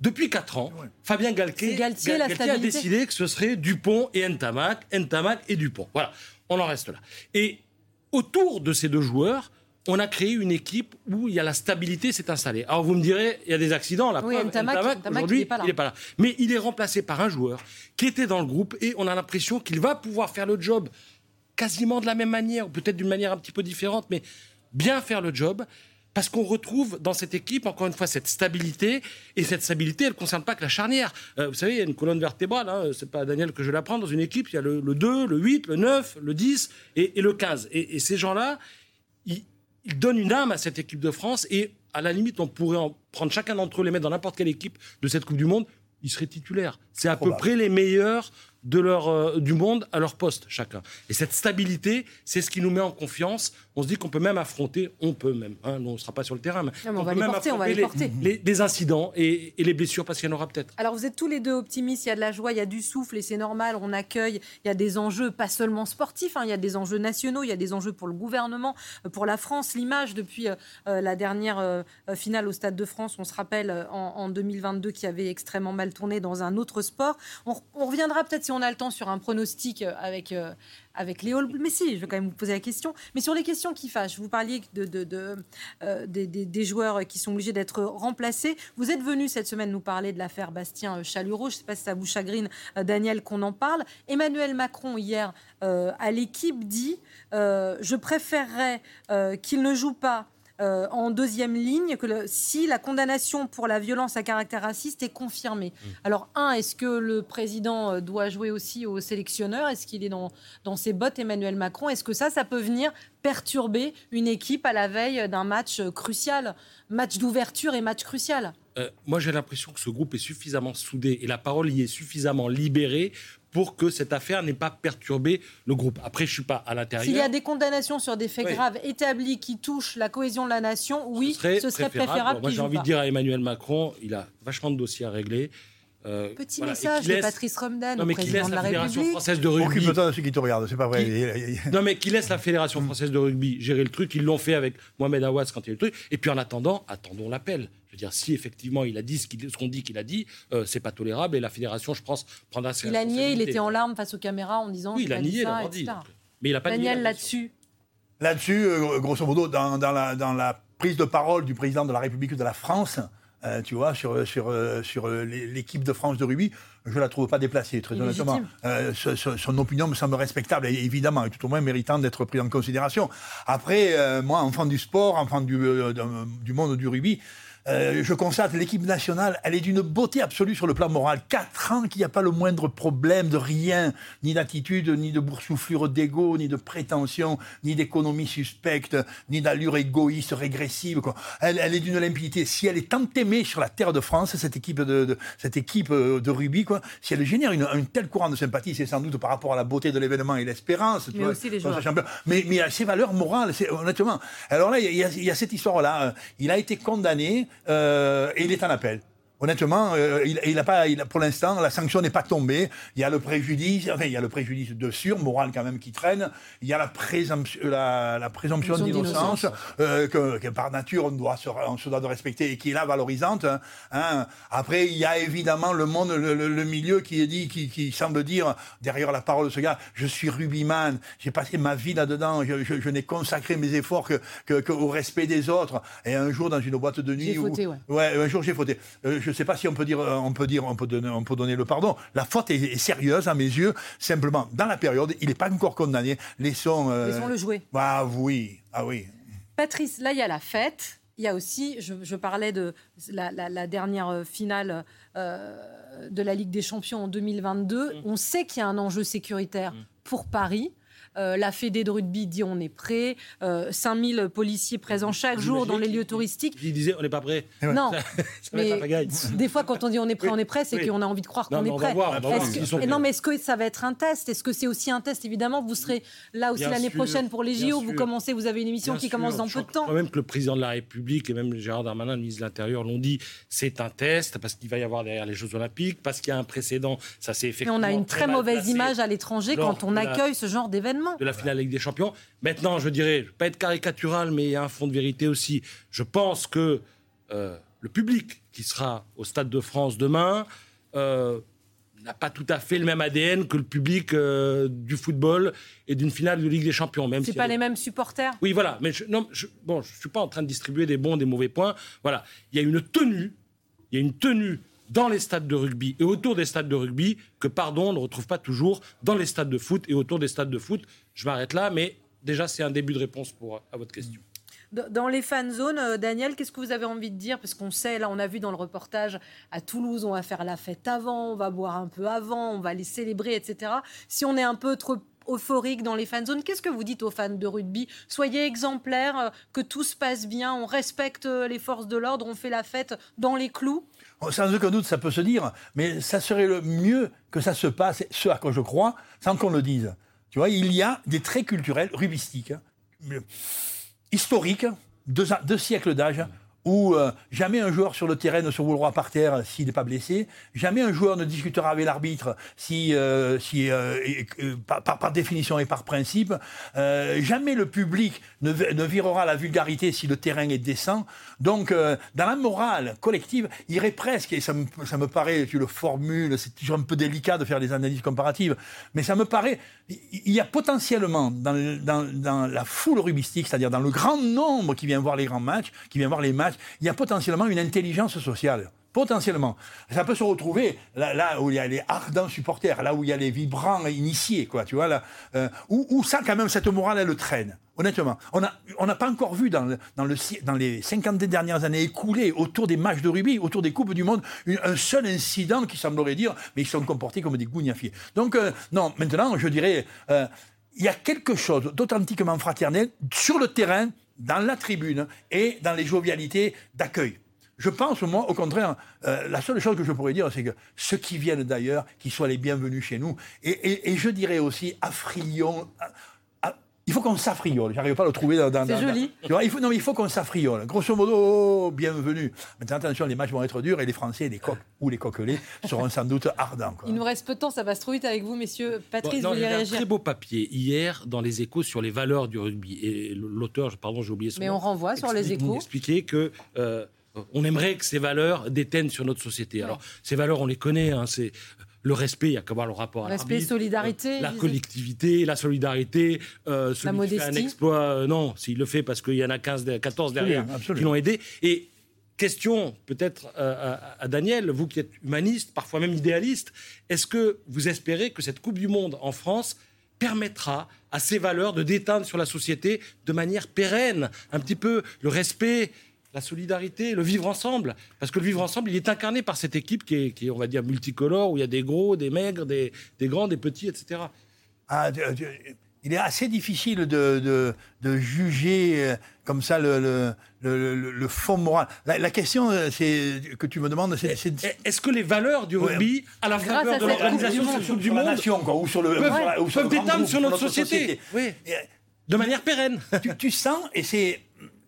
depuis 4 ans, Fabien Galtier, a décidé que ce serait Dupont et Ntamak, Ntamak et Dupont. Voilà, on en reste là. Et autour de ces deux joueurs, on a créé une équipe où il y a la stabilité s'est installée. Alors vous me direz, il y a des accidents. La Oui, preuve, Ntamak, Ntamak, aujourd'hui, il est pas n'est pas là. Mais il est remplacé par un joueur qui était dans le groupe et on a l'impression qu'il va pouvoir faire le job quasiment de la même manière, ou peut-être d'une manière un petit peu différente, mais bien faire le job. parce qu'on retrouve dans cette équipe, encore une fois, cette stabilité. Et cette stabilité, elle ne concerne pas que la charnière. Euh, vous savez, il y a une colonne vertébrale, hein, c'est pas Daniel que je l'apprends, dans une équipe, il y a le, le 2, le 8, le 9, le 10 et, et le 15. Et, et ces gens-là, ils, ils donnent une âme à cette équipe de France. Et à la limite, on pourrait en prendre chacun d'entre eux, les mettre dans n'importe quelle équipe de cette Coupe du Monde, ils seraient titulaires. C'est à peu près les meilleurs de leur, euh, du monde à leur poste, chacun. Et cette stabilité, c'est ce qui nous met en confiance. On se dit qu'on peut même affronter, on peut même, hein, on ne sera pas sur le terrain, mais, Non, on va peut les même porter, on va affronter les porter. les- les incidents et, et les blessures, parce qu'il y en aura peut-être. Alors vous êtes tous les deux optimistes, il y a de la joie, il y a du souffle et c'est normal, on accueille, il y a des enjeux pas seulement sportifs, hein, il y a des enjeux nationaux, il y a des enjeux pour le gouvernement, pour la France, l'image depuis euh, euh, la dernière euh, finale au Stade de France, on se rappelle en, en 2022 qui avait extrêmement mal tourné dans un autre sport. On, on reviendra peut-être si on a le temps sur un pronostic euh, avec... Léo, mais si, je vais quand même vous poser la question. Mais sur les questions qui fâchent, vous parliez de, euh, des, joueurs qui sont obligés d'être remplacés. Vous êtes venu cette semaine nous parler de l'affaire Bastien euh. Je ne sais pas si ça vous chagrine, euh, Daniel, qu'on en parle. Emmanuel Macron, hier, à l'équipe, dit Je préférerais qu'il ne joue pas. Euh, en deuxième ligne, que le- si la condamnation pour la violence à caractère raciste est confirmée. Alors, un, est-ce que le président euh, doit jouer aussi au sélectionneur? Est-ce qu'il est dans, dans ses bottes, Emmanuel Macron? Est-ce que ça, ça peut venir perturber une équipe à la veille d'un match euh, crucial Match d'ouverture et match crucial? Euh, moi, j'ai l'impression que ce groupe est suffisamment soudé et la parole y est suffisamment libérée pour que cette affaire n'ait pas perturbé le groupe. Après, je suis pas à l'intérieur. S'il y a des condamnations sur des faits Oui. graves établis qui touchent la cohésion de la nation, oui, serait ce serait préférable, Moi, j'ai envie pas. de dire à Emmanuel Macron, il a vachement de dossiers à régler. Euh, Petit voilà, message qu'il de laisse- Patrice Romden Non, au mais président laisse de la la Fédération République. française de rugby. Occupe-toi de ceux qui te regardent, c'est pas vrai. Non, mais qui laisse la Fédération française de rugby gérer le truc. Ils l'ont fait avec Mohamed Awas quand il y a eu le truc. Et puis en attendant, attendons l'appel. Je veux dire, si effectivement il a dit ce qu'on dit qu'il a dit, euh, c'est pas tolérable et la Fédération, je pense, prendra ses Il a nié, il était en larmes face aux caméras en disant Oui, il a nié, il a ça, dit. Mais il a pas nié Daniel, là-dessus, Là-dessus, euh, grosso modo, dans, dans la, dans la prise de parole du président de la République de la France, euh, tu vois, sur, sur, euh, sur euh, l'é- l'équipe de France de rugby, je la trouve pas déplacée, très honnêtement. Euh, ce- ce- son opinion me semble respectable, évidemment, et tout au moins méritant d'être pris en considération. Après, euh, moi, enfant du sport, enfant du, du monde du rugby, euh, je constate l'équipe nationale, elle est d'une beauté absolue sur le plan moral. Quatre ans qu'il n'y a pas le moindre problème de rien, ni d'attitude, ni de boursouflure d'ego, ni de prétention, ni d'économie suspecte, ni d'allure égoïste régressive. Quoi. Elle, elle est d'une limpidité. Si elle est tant aimée sur la terre de France, cette équipe de, de- cette équipe euh, de rugby, quoi, si elle génère une, un tel courant de sympathie, c'est sans doute par rapport à la beauté de l'événement et l'espérance. Mais vois, aussi les joueurs. Mais, mais ses valeurs morales, honnêtement. Alors là, il y a, il y a cette histoire-là. euh, Il a été condamné euh, et il est en appel. Honnêtement, euh, il, il a pas, il a, pour l'instant, la sanction n'est pas tombée. Il y a le préjudice, enfin, il y a le préjudice de sûr, moral quand même, qui traîne. Il y a la, présomption, la, la présomption Présomption d'innocence, euh, que, que par nature on doit se, on se doit de respecter et qui est là valorisante. hein, hein. Après, il y a évidemment le monde, le, le- le milieu qui est dit, qui, qui semble dire derrière la parole de ce gars, je suis rugbyman, j'ai passé ma vie là-dedans, je, je- je n'ai consacré mes efforts que, que- que au respect des autres. Et un jour dans une boîte de nuit, J'ai où- fauté, ouais. Ouais, un jour j'ai fauté. Euh, je sais pas si on peut dire, euh, on peut dire, on peut donner, on peut donner le pardon. La faute est, est sérieuse à mes yeux. Simplement, dans la période, il n'est pas encore condamné. Laissons. euh, Laissons-le jouer. Ah oui, ah oui. Patrice, là, il y a la fête. Il y a aussi, je, je parlais de la, la- la dernière euh, finale euh, de la Ligue des Champions en 2022. On sait qu'il y a un enjeu sécuritaire pour Paris. Euh, la Fédé de rugby dit on est prêt. Euh, 5000 policiers présents chaque jour dans les lieux touristiques. Il disait, on n'est pas prêt. Non, Ça, ça va être la mais des fois, quand on dit on est prêt, on est prêt, c'est Oui. qu'on a envie de croire Non, qu'on mais est on prêt. va voir que- non, mais est-ce que ça va être un test? Est-ce que c'est aussi un test Évidemment, vous serez là aussi l'année prochaine pour les JO. Vous sûr. commencez, vous avez une émission Bien qui commence dans je peu de temps. Quand même que le président de la République et même Gérard Darmanin, le ministre de l'Intérieur, l'ont dit, c'est un test parce qu'il va y avoir derrière les Jeux Olympiques, parce qu'il y a un précédent. Ça s'est Mais effectivement. on a une très mauvaise image à l'étranger quand on la- accueille ce genre d'événement. De la finale Ligue des Champions. Maintenant, je dirais, je ne vais pas être caricatural, mais il y a un fond de vérité aussi. Je pense que euh, le public qui sera au Stade de France demain euh, n'a pas tout à fait le même ADN que le public euh, du football et d'une finale de Ligue des Champions. Même C'est si pas elle les mêmes supporters? oui, voilà. Mais je, non, je, bon, je suis pas en train de distribuer des bons, des mauvais points. Voilà. Il y a une tenue, il y a une tenue dans les stades de rugby et autour des stades de rugby que, pardon, on ne retrouve pas toujours dans les stades de foot et autour des stades de foot. Je m'arrête là, mais déjà, c'est un début de réponse pour, à votre question. Dans les fan zones, euh, Daniel, qu'est-ce que vous avez envie de dire? Parce qu'on sait, là, on a vu dans le reportage à Toulouse, on va faire la fête avant, on va boire un peu avant, on va les célébrer, etc. Si on est un peu trop euphorique dans les fan zones, qu'est-ce que vous dites aux fans de rugby? Soyez exemplaires, euh, que tout se passe bien, on respecte euh, les forces de l'ordre, on fait la fête dans les clous? Oh, Sans aucun doute, ça peut se dire, mais ça serait le mieux que ça se passe, ce à quoi je crois, sans qu'on le dise. Tu vois, il y a des traits culturels, rubistiques, hein, historiques, deux siècles d'âge, où euh, jamais un joueur sur le terrain ne se roulera par terre s'il n'est pas blessé, jamais un joueur ne discutera avec l'arbitre si, euh, si euh, par, définition et par principe, jamais le public ne, virera la vulgarité si le terrain est décent. Donc, dans la morale collective, il irait presque, et ça me, ça me paraît, tu le formules, c'est toujours un peu délicat de faire des analyses comparatives, mais ça me paraît, il y a potentiellement dans, dans- dans la foule rubistique, c'est-à-dire dans le grand nombre qui vient voir les grands matchs, qui vient voir les matchs, il y a potentiellement une intelligence sociale. Potentiellement. Ça peut se retrouver là, où il y a les ardents supporters, là où il y a les vibrants initiés, quoi, tu vois, là, euh, où, ça, quand même, cette morale, elle traîne. Honnêtement, on n'a pas encore vu dans, les 50 dernières années écoulées autour des matchs de rugby, autour des Coupes du Monde, un seul incident qui semblerait dire, mais ils sont comportés comme des gougnafiers. Donc, euh, non, maintenant, je dirais, euh, il y a quelque chose d'authentiquement fraternel sur le terrain, dans la tribune et dans les jovialités d'accueil. Je pense, moi, au contraire, euh, la seule chose que je pourrais dire, c'est que ceux qui viennent d'ailleurs, qu'ils soient les bienvenus chez nous. Et, je dirais aussi, affrions. Il faut qu'on s'affriole. J'arrive pas à le trouver dans. dans- C'est joli. il faut, non, mais il faut qu'on s'affriole. Grosso modo, oh, bienvenue. Maintenant, attention, les matchs vont être durs et les Français, les coqs ou les coquelets seront sans doute ardents. quoi. Il nous reste peu de temps, ça passe trop vite avec vous, messieurs. Patrice, Bon, non, vous voulez avait un réagir très beau papier hier dans les échos sur les valeurs du rugby. Et l'auteur, pardon, j'ai oublié son Mais nom, on renvoie sur les échos. expliquait que euh, on aimerait que ces valeurs déteignent sur notre société. Alors, ces valeurs, on les connaît. hein, c'est le respect, il y a qu'à voir le rapport à Respect, solidarité. la disait. collectivité, la solidarité, euh, celui qui fait un exploit, euh, non, s'il le fait parce qu'il y en a 15, de- 14 derrière Absolument, absolument. qui l'ont aidé. Et question peut-être euh, à, à Daniel, vous qui êtes humaniste, parfois même idéaliste, est-ce que vous espérez que cette Coupe du Monde en France permettra à ces valeurs de déteindre sur la société de manière pérenne un petit peu le respect la solidarité, le vivre ensemble. Parce que le vivre ensemble, il est incarné par cette équipe qui est, qui est, on va dire, multicolore, où il y a des gros, des maigres, des, des grands, des petits, etc. Ah, tu- tu- il est assez difficile de, de- de juger euh, comme ça le, le, le- fond moral. La, la question euh, c'est, que tu me demandes, c'est... c'est- Est-ce que les valeurs du rugby, à la Grâce faveur à de l'organisation du sur la Monde, nation, quoi, ou sur le- peuvent, ou sur peuvent le grand déteindre groupe, sur sur notre notre société, société. Oui. de manière pérenne. tu, tu sens, et c'est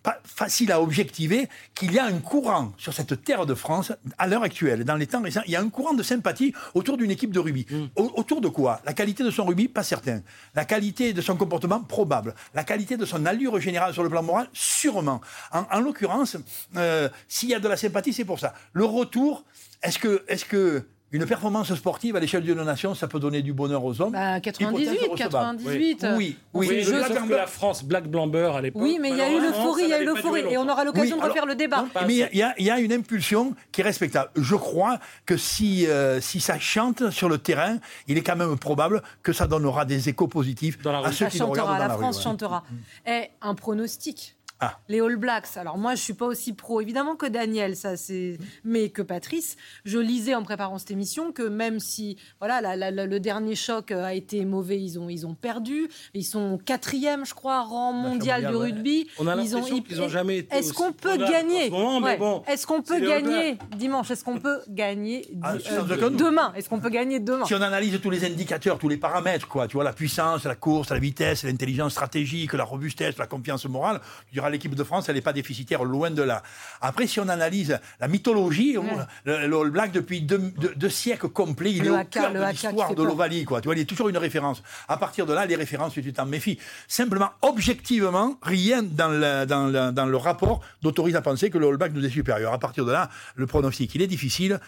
pas facile à objectiver, qu'il y a un courant sur cette terre de France, à l'heure actuelle, dans les temps récents, il y a un courant de sympathie autour d'une équipe de rugby. Au- autour de quoi? La qualité de son rugby, pas certain. La qualité de son comportement, probable. La qualité de son allure générale sur le plan moral, sûrement. En, en l'occurrence, euh, s'il y a de la sympathie, c'est pour ça. Le retour, est-ce que, est-ce que une performance sportive à l'échelle d'une nation, ça peut donner du bonheur aux hommes Bah, 98, Hypothèse recevable. 98. euh, Oui, oui. sur- que la France, Black Blamber à l'époque. Oui, mais il y a eu l'euphorie, il y a eu l'euphorie. Et on aura l'occasion Oui, de refaire alors- le débat. Mais il y a- y, une impulsion qui est respectable. Je crois que si, euh, si ça chante sur le terrain, il est quand même probable que ça donnera des échos positifs à ceux Ça qui le regardent chantera, dans la la France rue. ouais. chantera. Et un pronostic. Ah. Les All Blacks. Alors moi, je suis pas aussi pro évidemment que Daniel, ça c'est, mais que Patrice. Je lisais en préparant cette émission que même si voilà la- la- la- le dernier choc euh, a été mauvais, ils ont ils ont perdu. Ils sont quatrième, je crois, rang mondial du rugby. On a Ils ont- l'impression ils- ont jamais été Est-ce qu'on peut gagner moment, Ouais. bon, Est-ce qu'on peut gagner dimanche? Est-ce qu'on peut gagner Ah, euh, demain? Est-ce qu'on peut gagner demain? Si on analyse tous les indicateurs, tous les paramètres, quoi, tu vois, la puissance, la course, la vitesse, l'intelligence stratégique, la robustesse, la confiance morale, tu diras l'équipe de France, elle n'est pas déficitaire, loin de là. Après, si on analyse la mythologie, le, le All Black, depuis deux, deux- deux siècles complets, il Le est au cœur de l'histoire de l'Ovalie, quoi. Tu vois, il est toujours une référence. À partir de là, les références, tu t'en méfies. Simplement, objectivement, rien dans le, dans le- dans le rapport n'autorise à penser que le All Black nous est supérieur. À partir de là, le pronostic, il est difficile.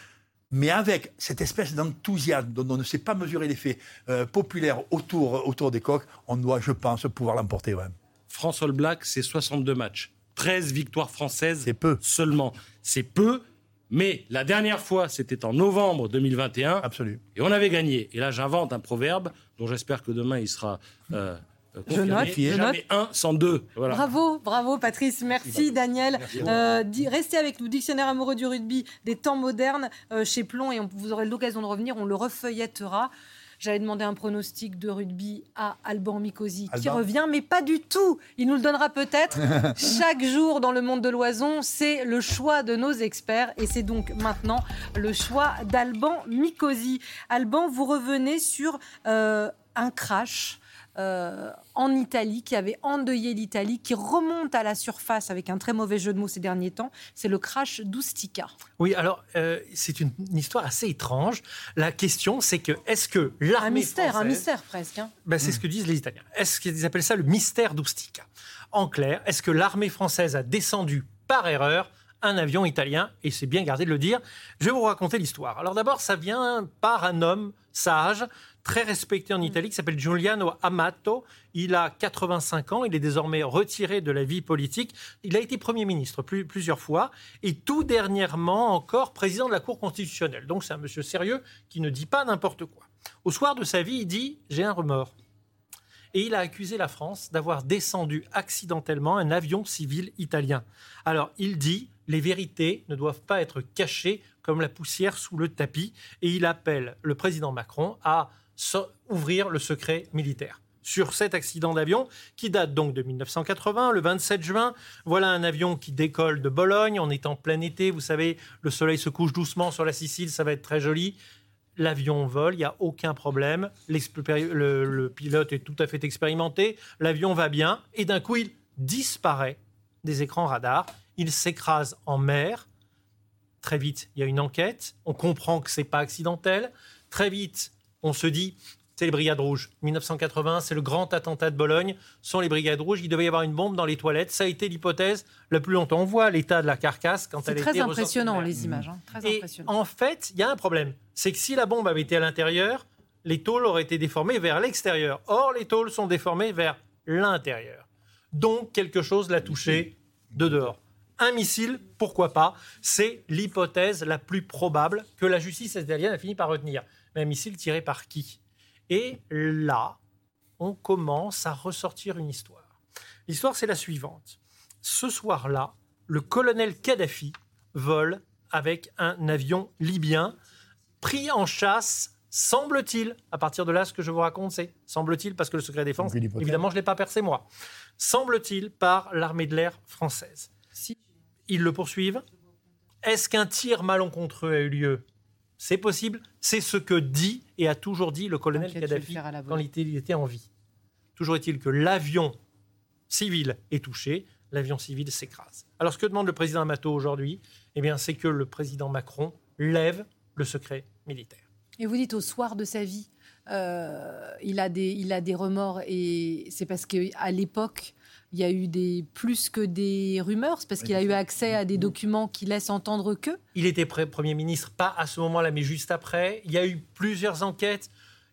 Mais avec cette espèce d'enthousiasme dont on ne sait pas mesurer l'effet euh, populaire autour, autour des coqs, on doit, je pense, pouvoir l'emporter. Ouais. France All Black, c'est 62 matchs. 13 victoires françaises C'est peu. seulement. C'est peu, mais la dernière fois, c'était en novembre 2021. Absolument. Et on avait gagné. Et là, j'invente un proverbe dont j'espère que demain, il sera euh, Je confirmé. note, je Jamais un sans deux. Voilà. Bravo, bravo Patrice, merci Daniel. Merci. Euh, di- restez avec nous, Dictionnaire amoureux du rugby des temps modernes euh, chez Plomb et on, vous aurez l'occasion de revenir, on le refeuillettera. J'avais demandé un pronostic de rugby à Alban Mikosi qui revient, mais pas du tout. Il nous le donnera peut-être. *laughs* Chaque jour dans le monde de l'oison, c'est le choix de nos experts et c'est donc maintenant le choix d'Alban Mikosi. Alban, vous revenez sur euh, un crash euh, en Italie, qui avait endeuillé l'Italie, qui remonte à la surface avec un très mauvais jeu de mots ces derniers temps. C'est le crash d'Ustica. Oui, alors euh, c'est une, une histoire assez étrange. La question, c'est que est-ce que l'armée Un mystère, un mystère presque. hein. Ben, c'est ce que disent les Italiens. Est-ce qu'ils appellent ça le mystère d'Ustica En clair, est-ce que l'armée française a descendu par erreur un avion italien? Et c'est bien gardé de le dire. Je vais vous raconter l'histoire. Alors d'abord, ça vient par un homme sage, très respecté en Italie, qui s'appelle Giuliano Amato. Il a 85 ans, il est désormais retiré de la vie politique. Il a été Premier ministre plus- plusieurs fois et tout dernièrement encore président de la Cour constitutionnelle. Donc c'est un monsieur sérieux qui ne dit pas n'importe quoi. Au soir de sa vie, il dit J'ai un remords. Et il a accusé la France d'avoir descendu accidentellement un avion civil italien. Alors il dit Les vérités ne doivent pas être cachées comme la poussière sous le tapis. Et il appelle le président Macron à ouvrir le secret militaire sur cet accident d'avion qui date donc de 1980, le 27 juin. Voilà un avion qui décolle de Bologne. On est en plein été, vous savez, le soleil se couche doucement sur la Sicile, ça va être très joli. L'avion vole, il n'y a aucun problème. Le, le pilote est tout à fait expérimenté. L'avion va bien. Et d'un coup, il disparaît des écrans radars. Il s'écrase en mer. Très vite, il y a une enquête. On comprend que c'est pas accidentel. Très vite, on se dit, c'est les Brigades Rouges. 1980, c'est le grand attentat de Bologne. Ce sont les Brigades Rouges. Il devait y avoir une bombe dans les toilettes. Ça a été l'hypothèse la plus longtemps. On voit l'état de la carcasse quand elle très ressortie de impressionnant les images. hein. Très Et en fait, il y a un problème. C'est que si la bombe avait été à l'intérieur, les tôles auraient été déformées vers l'extérieur. Or, les tôles sont déformées vers l'intérieur. Donc, quelque chose l'a touché de dehors. Un missile, pourquoi pas? C'est l'hypothèse la plus probable que la justice italienne a fini par retenir. Mais un missile tiré par qui? Et là, on commence à ressortir une histoire. L'histoire, c'est la suivante. Ce soir-là, le colonel Kadhafi vole avec un avion libyen pris en chasse, semble-t-il. À partir de là, ce que je vous raconte, c'est semble-t-il, parce que le secret défense, évidemment, je ne l'ai pas percé moi. Semble-t-il par l'armée de l'air française. Ils le poursuivent. Est-ce qu'un tir malencontreux a eu lieu? C'est possible. C'est ce que dit et a toujours dit le colonel le Kadhafi quand volée. il était- il était en vie. Toujours est-il que l'avion civil est touché, l'avion civil s'écrase. Alors ce que demande le président Amato aujourd'hui, eh bien, c'est que le président Macron lève le secret militaire. Et vous dites au soir de sa vie, euh, il, a des, il a des remords et c'est parce qu'à l'époque, il y a eu des, plus que des rumeurs, parce qu'il a eu accès à des documents qui laissent entendre que. Il était Premier ministre, pas à ce moment-là, mais juste après. Il y a eu plusieurs enquêtes.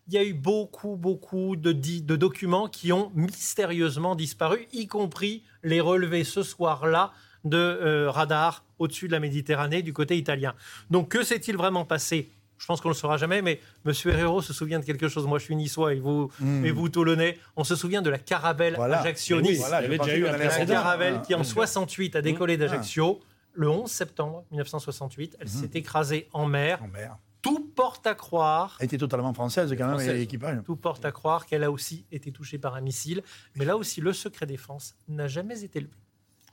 Il y a eu beaucoup, beaucoup de, de documents qui ont mystérieusement disparu, y compris les relevés ce soir-là de euh, radars au-dessus de la Méditerranée du côté italien. Donc que s'est-il vraiment passé je pense qu'on ne le saura jamais, mais M. Herrero se souvient de quelque chose. Moi, je suis niçois et vous, Mm. et vous Toulonnais. On se souvient de la caravelle Voilà. Ajaccio Mais oui, voilà, avait déjà eu un la caravelle qui, en Ah. 68, a décollé d'Ajaccio. Le 11 septembre 1968, elle s'est écrasée en mer. Tout porte à croire. Elle était totalement française quand même, Française. et l'équipage. Tout porte à croire qu'elle a aussi été touchée par un missile. Mais là aussi, le secret défense n'a jamais été levé.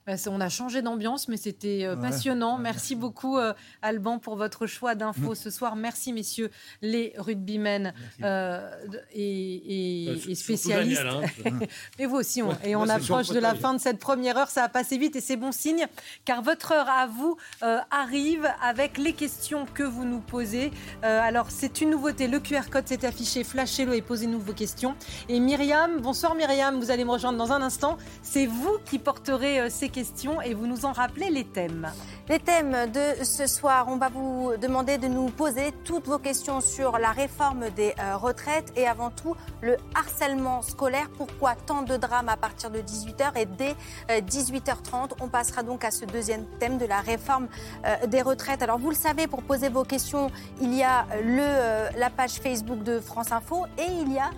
Bah, on a changé d'ambiance, mais c'était euh, Ouais. passionnant. Merci beaucoup, euh, Alban, pour votre choix d'infos Mm. ce soir. Merci, messieurs les rugbymen euh, et, et- Euh, et spécialistes. Daniel, hein. *laughs* Vous aussi, on- Ouais, et on approche de la fin de cette première heure. Ça a passé vite et c'est bon signe, car votre heure à vous euh, arrive avec les questions que vous nous posez. Euh, alors, c'est une nouveauté. Le QR code s'est affiché. Flashez-le et posez-nous vos questions. Et Myriam, bonsoir Myriam, vous allez me rejoindre dans un instant. C'est vous qui porterez euh, ces questions et vous nous en rappelez les thèmes. Les thèmes de ce soir, on va vous demander de nous poser toutes vos questions sur la réforme des euh, retraites et avant tout le harcèlement scolaire. Pourquoi tant de drames à partir de 18h et dès 18h30 On passera donc à ce deuxième thème de la réforme euh, des retraites. Alors vous le savez, pour poser vos questions, il y a le, euh, la page Facebook de France Info et il y a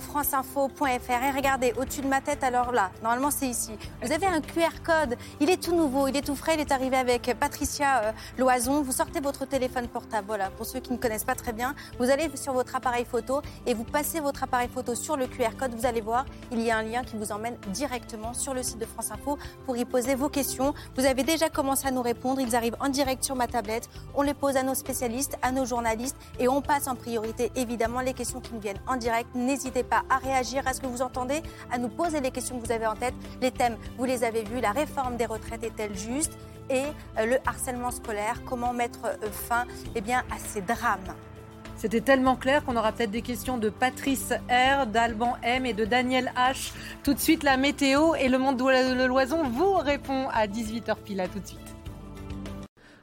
franceinfo.fr. Et regardez, au-dessus de ma tête, alors là, normalement c'est ici, vous avez un QR code. Il est tout nouveau, il est tout frais, il est arrivé avec Patricia Loison. Vous sortez votre téléphone portable, voilà, pour ceux qui ne connaissent pas très bien. Vous allez sur votre appareil photo et vous passez votre appareil photo sur le QR code. Vous allez voir, il y a un lien qui vous emmène directement sur le site de France Info pour y poser vos questions. Vous avez déjà commencé à nous répondre. Ils arrivent en direct sur ma tablette. On les pose à nos spécialistes, à nos journalistes et on passe en priorité évidemment les questions qui nous viennent en direct. N'hésitez pas à réagir à ce que vous entendez, à nous poser les questions que vous avez en tête. Les thèmes, vous les avez vus. La réforme des retraites est-elle juste Et euh, le harcèlement scolaire, comment mettre euh, fin eh à ces drames c'était tellement clair qu'on aura peut-être des questions de Patrice R, d'Alban M et de Daniel H. Tout de suite, la météo et le monde de l'oison vous répond à 18h pile. À tout de suite.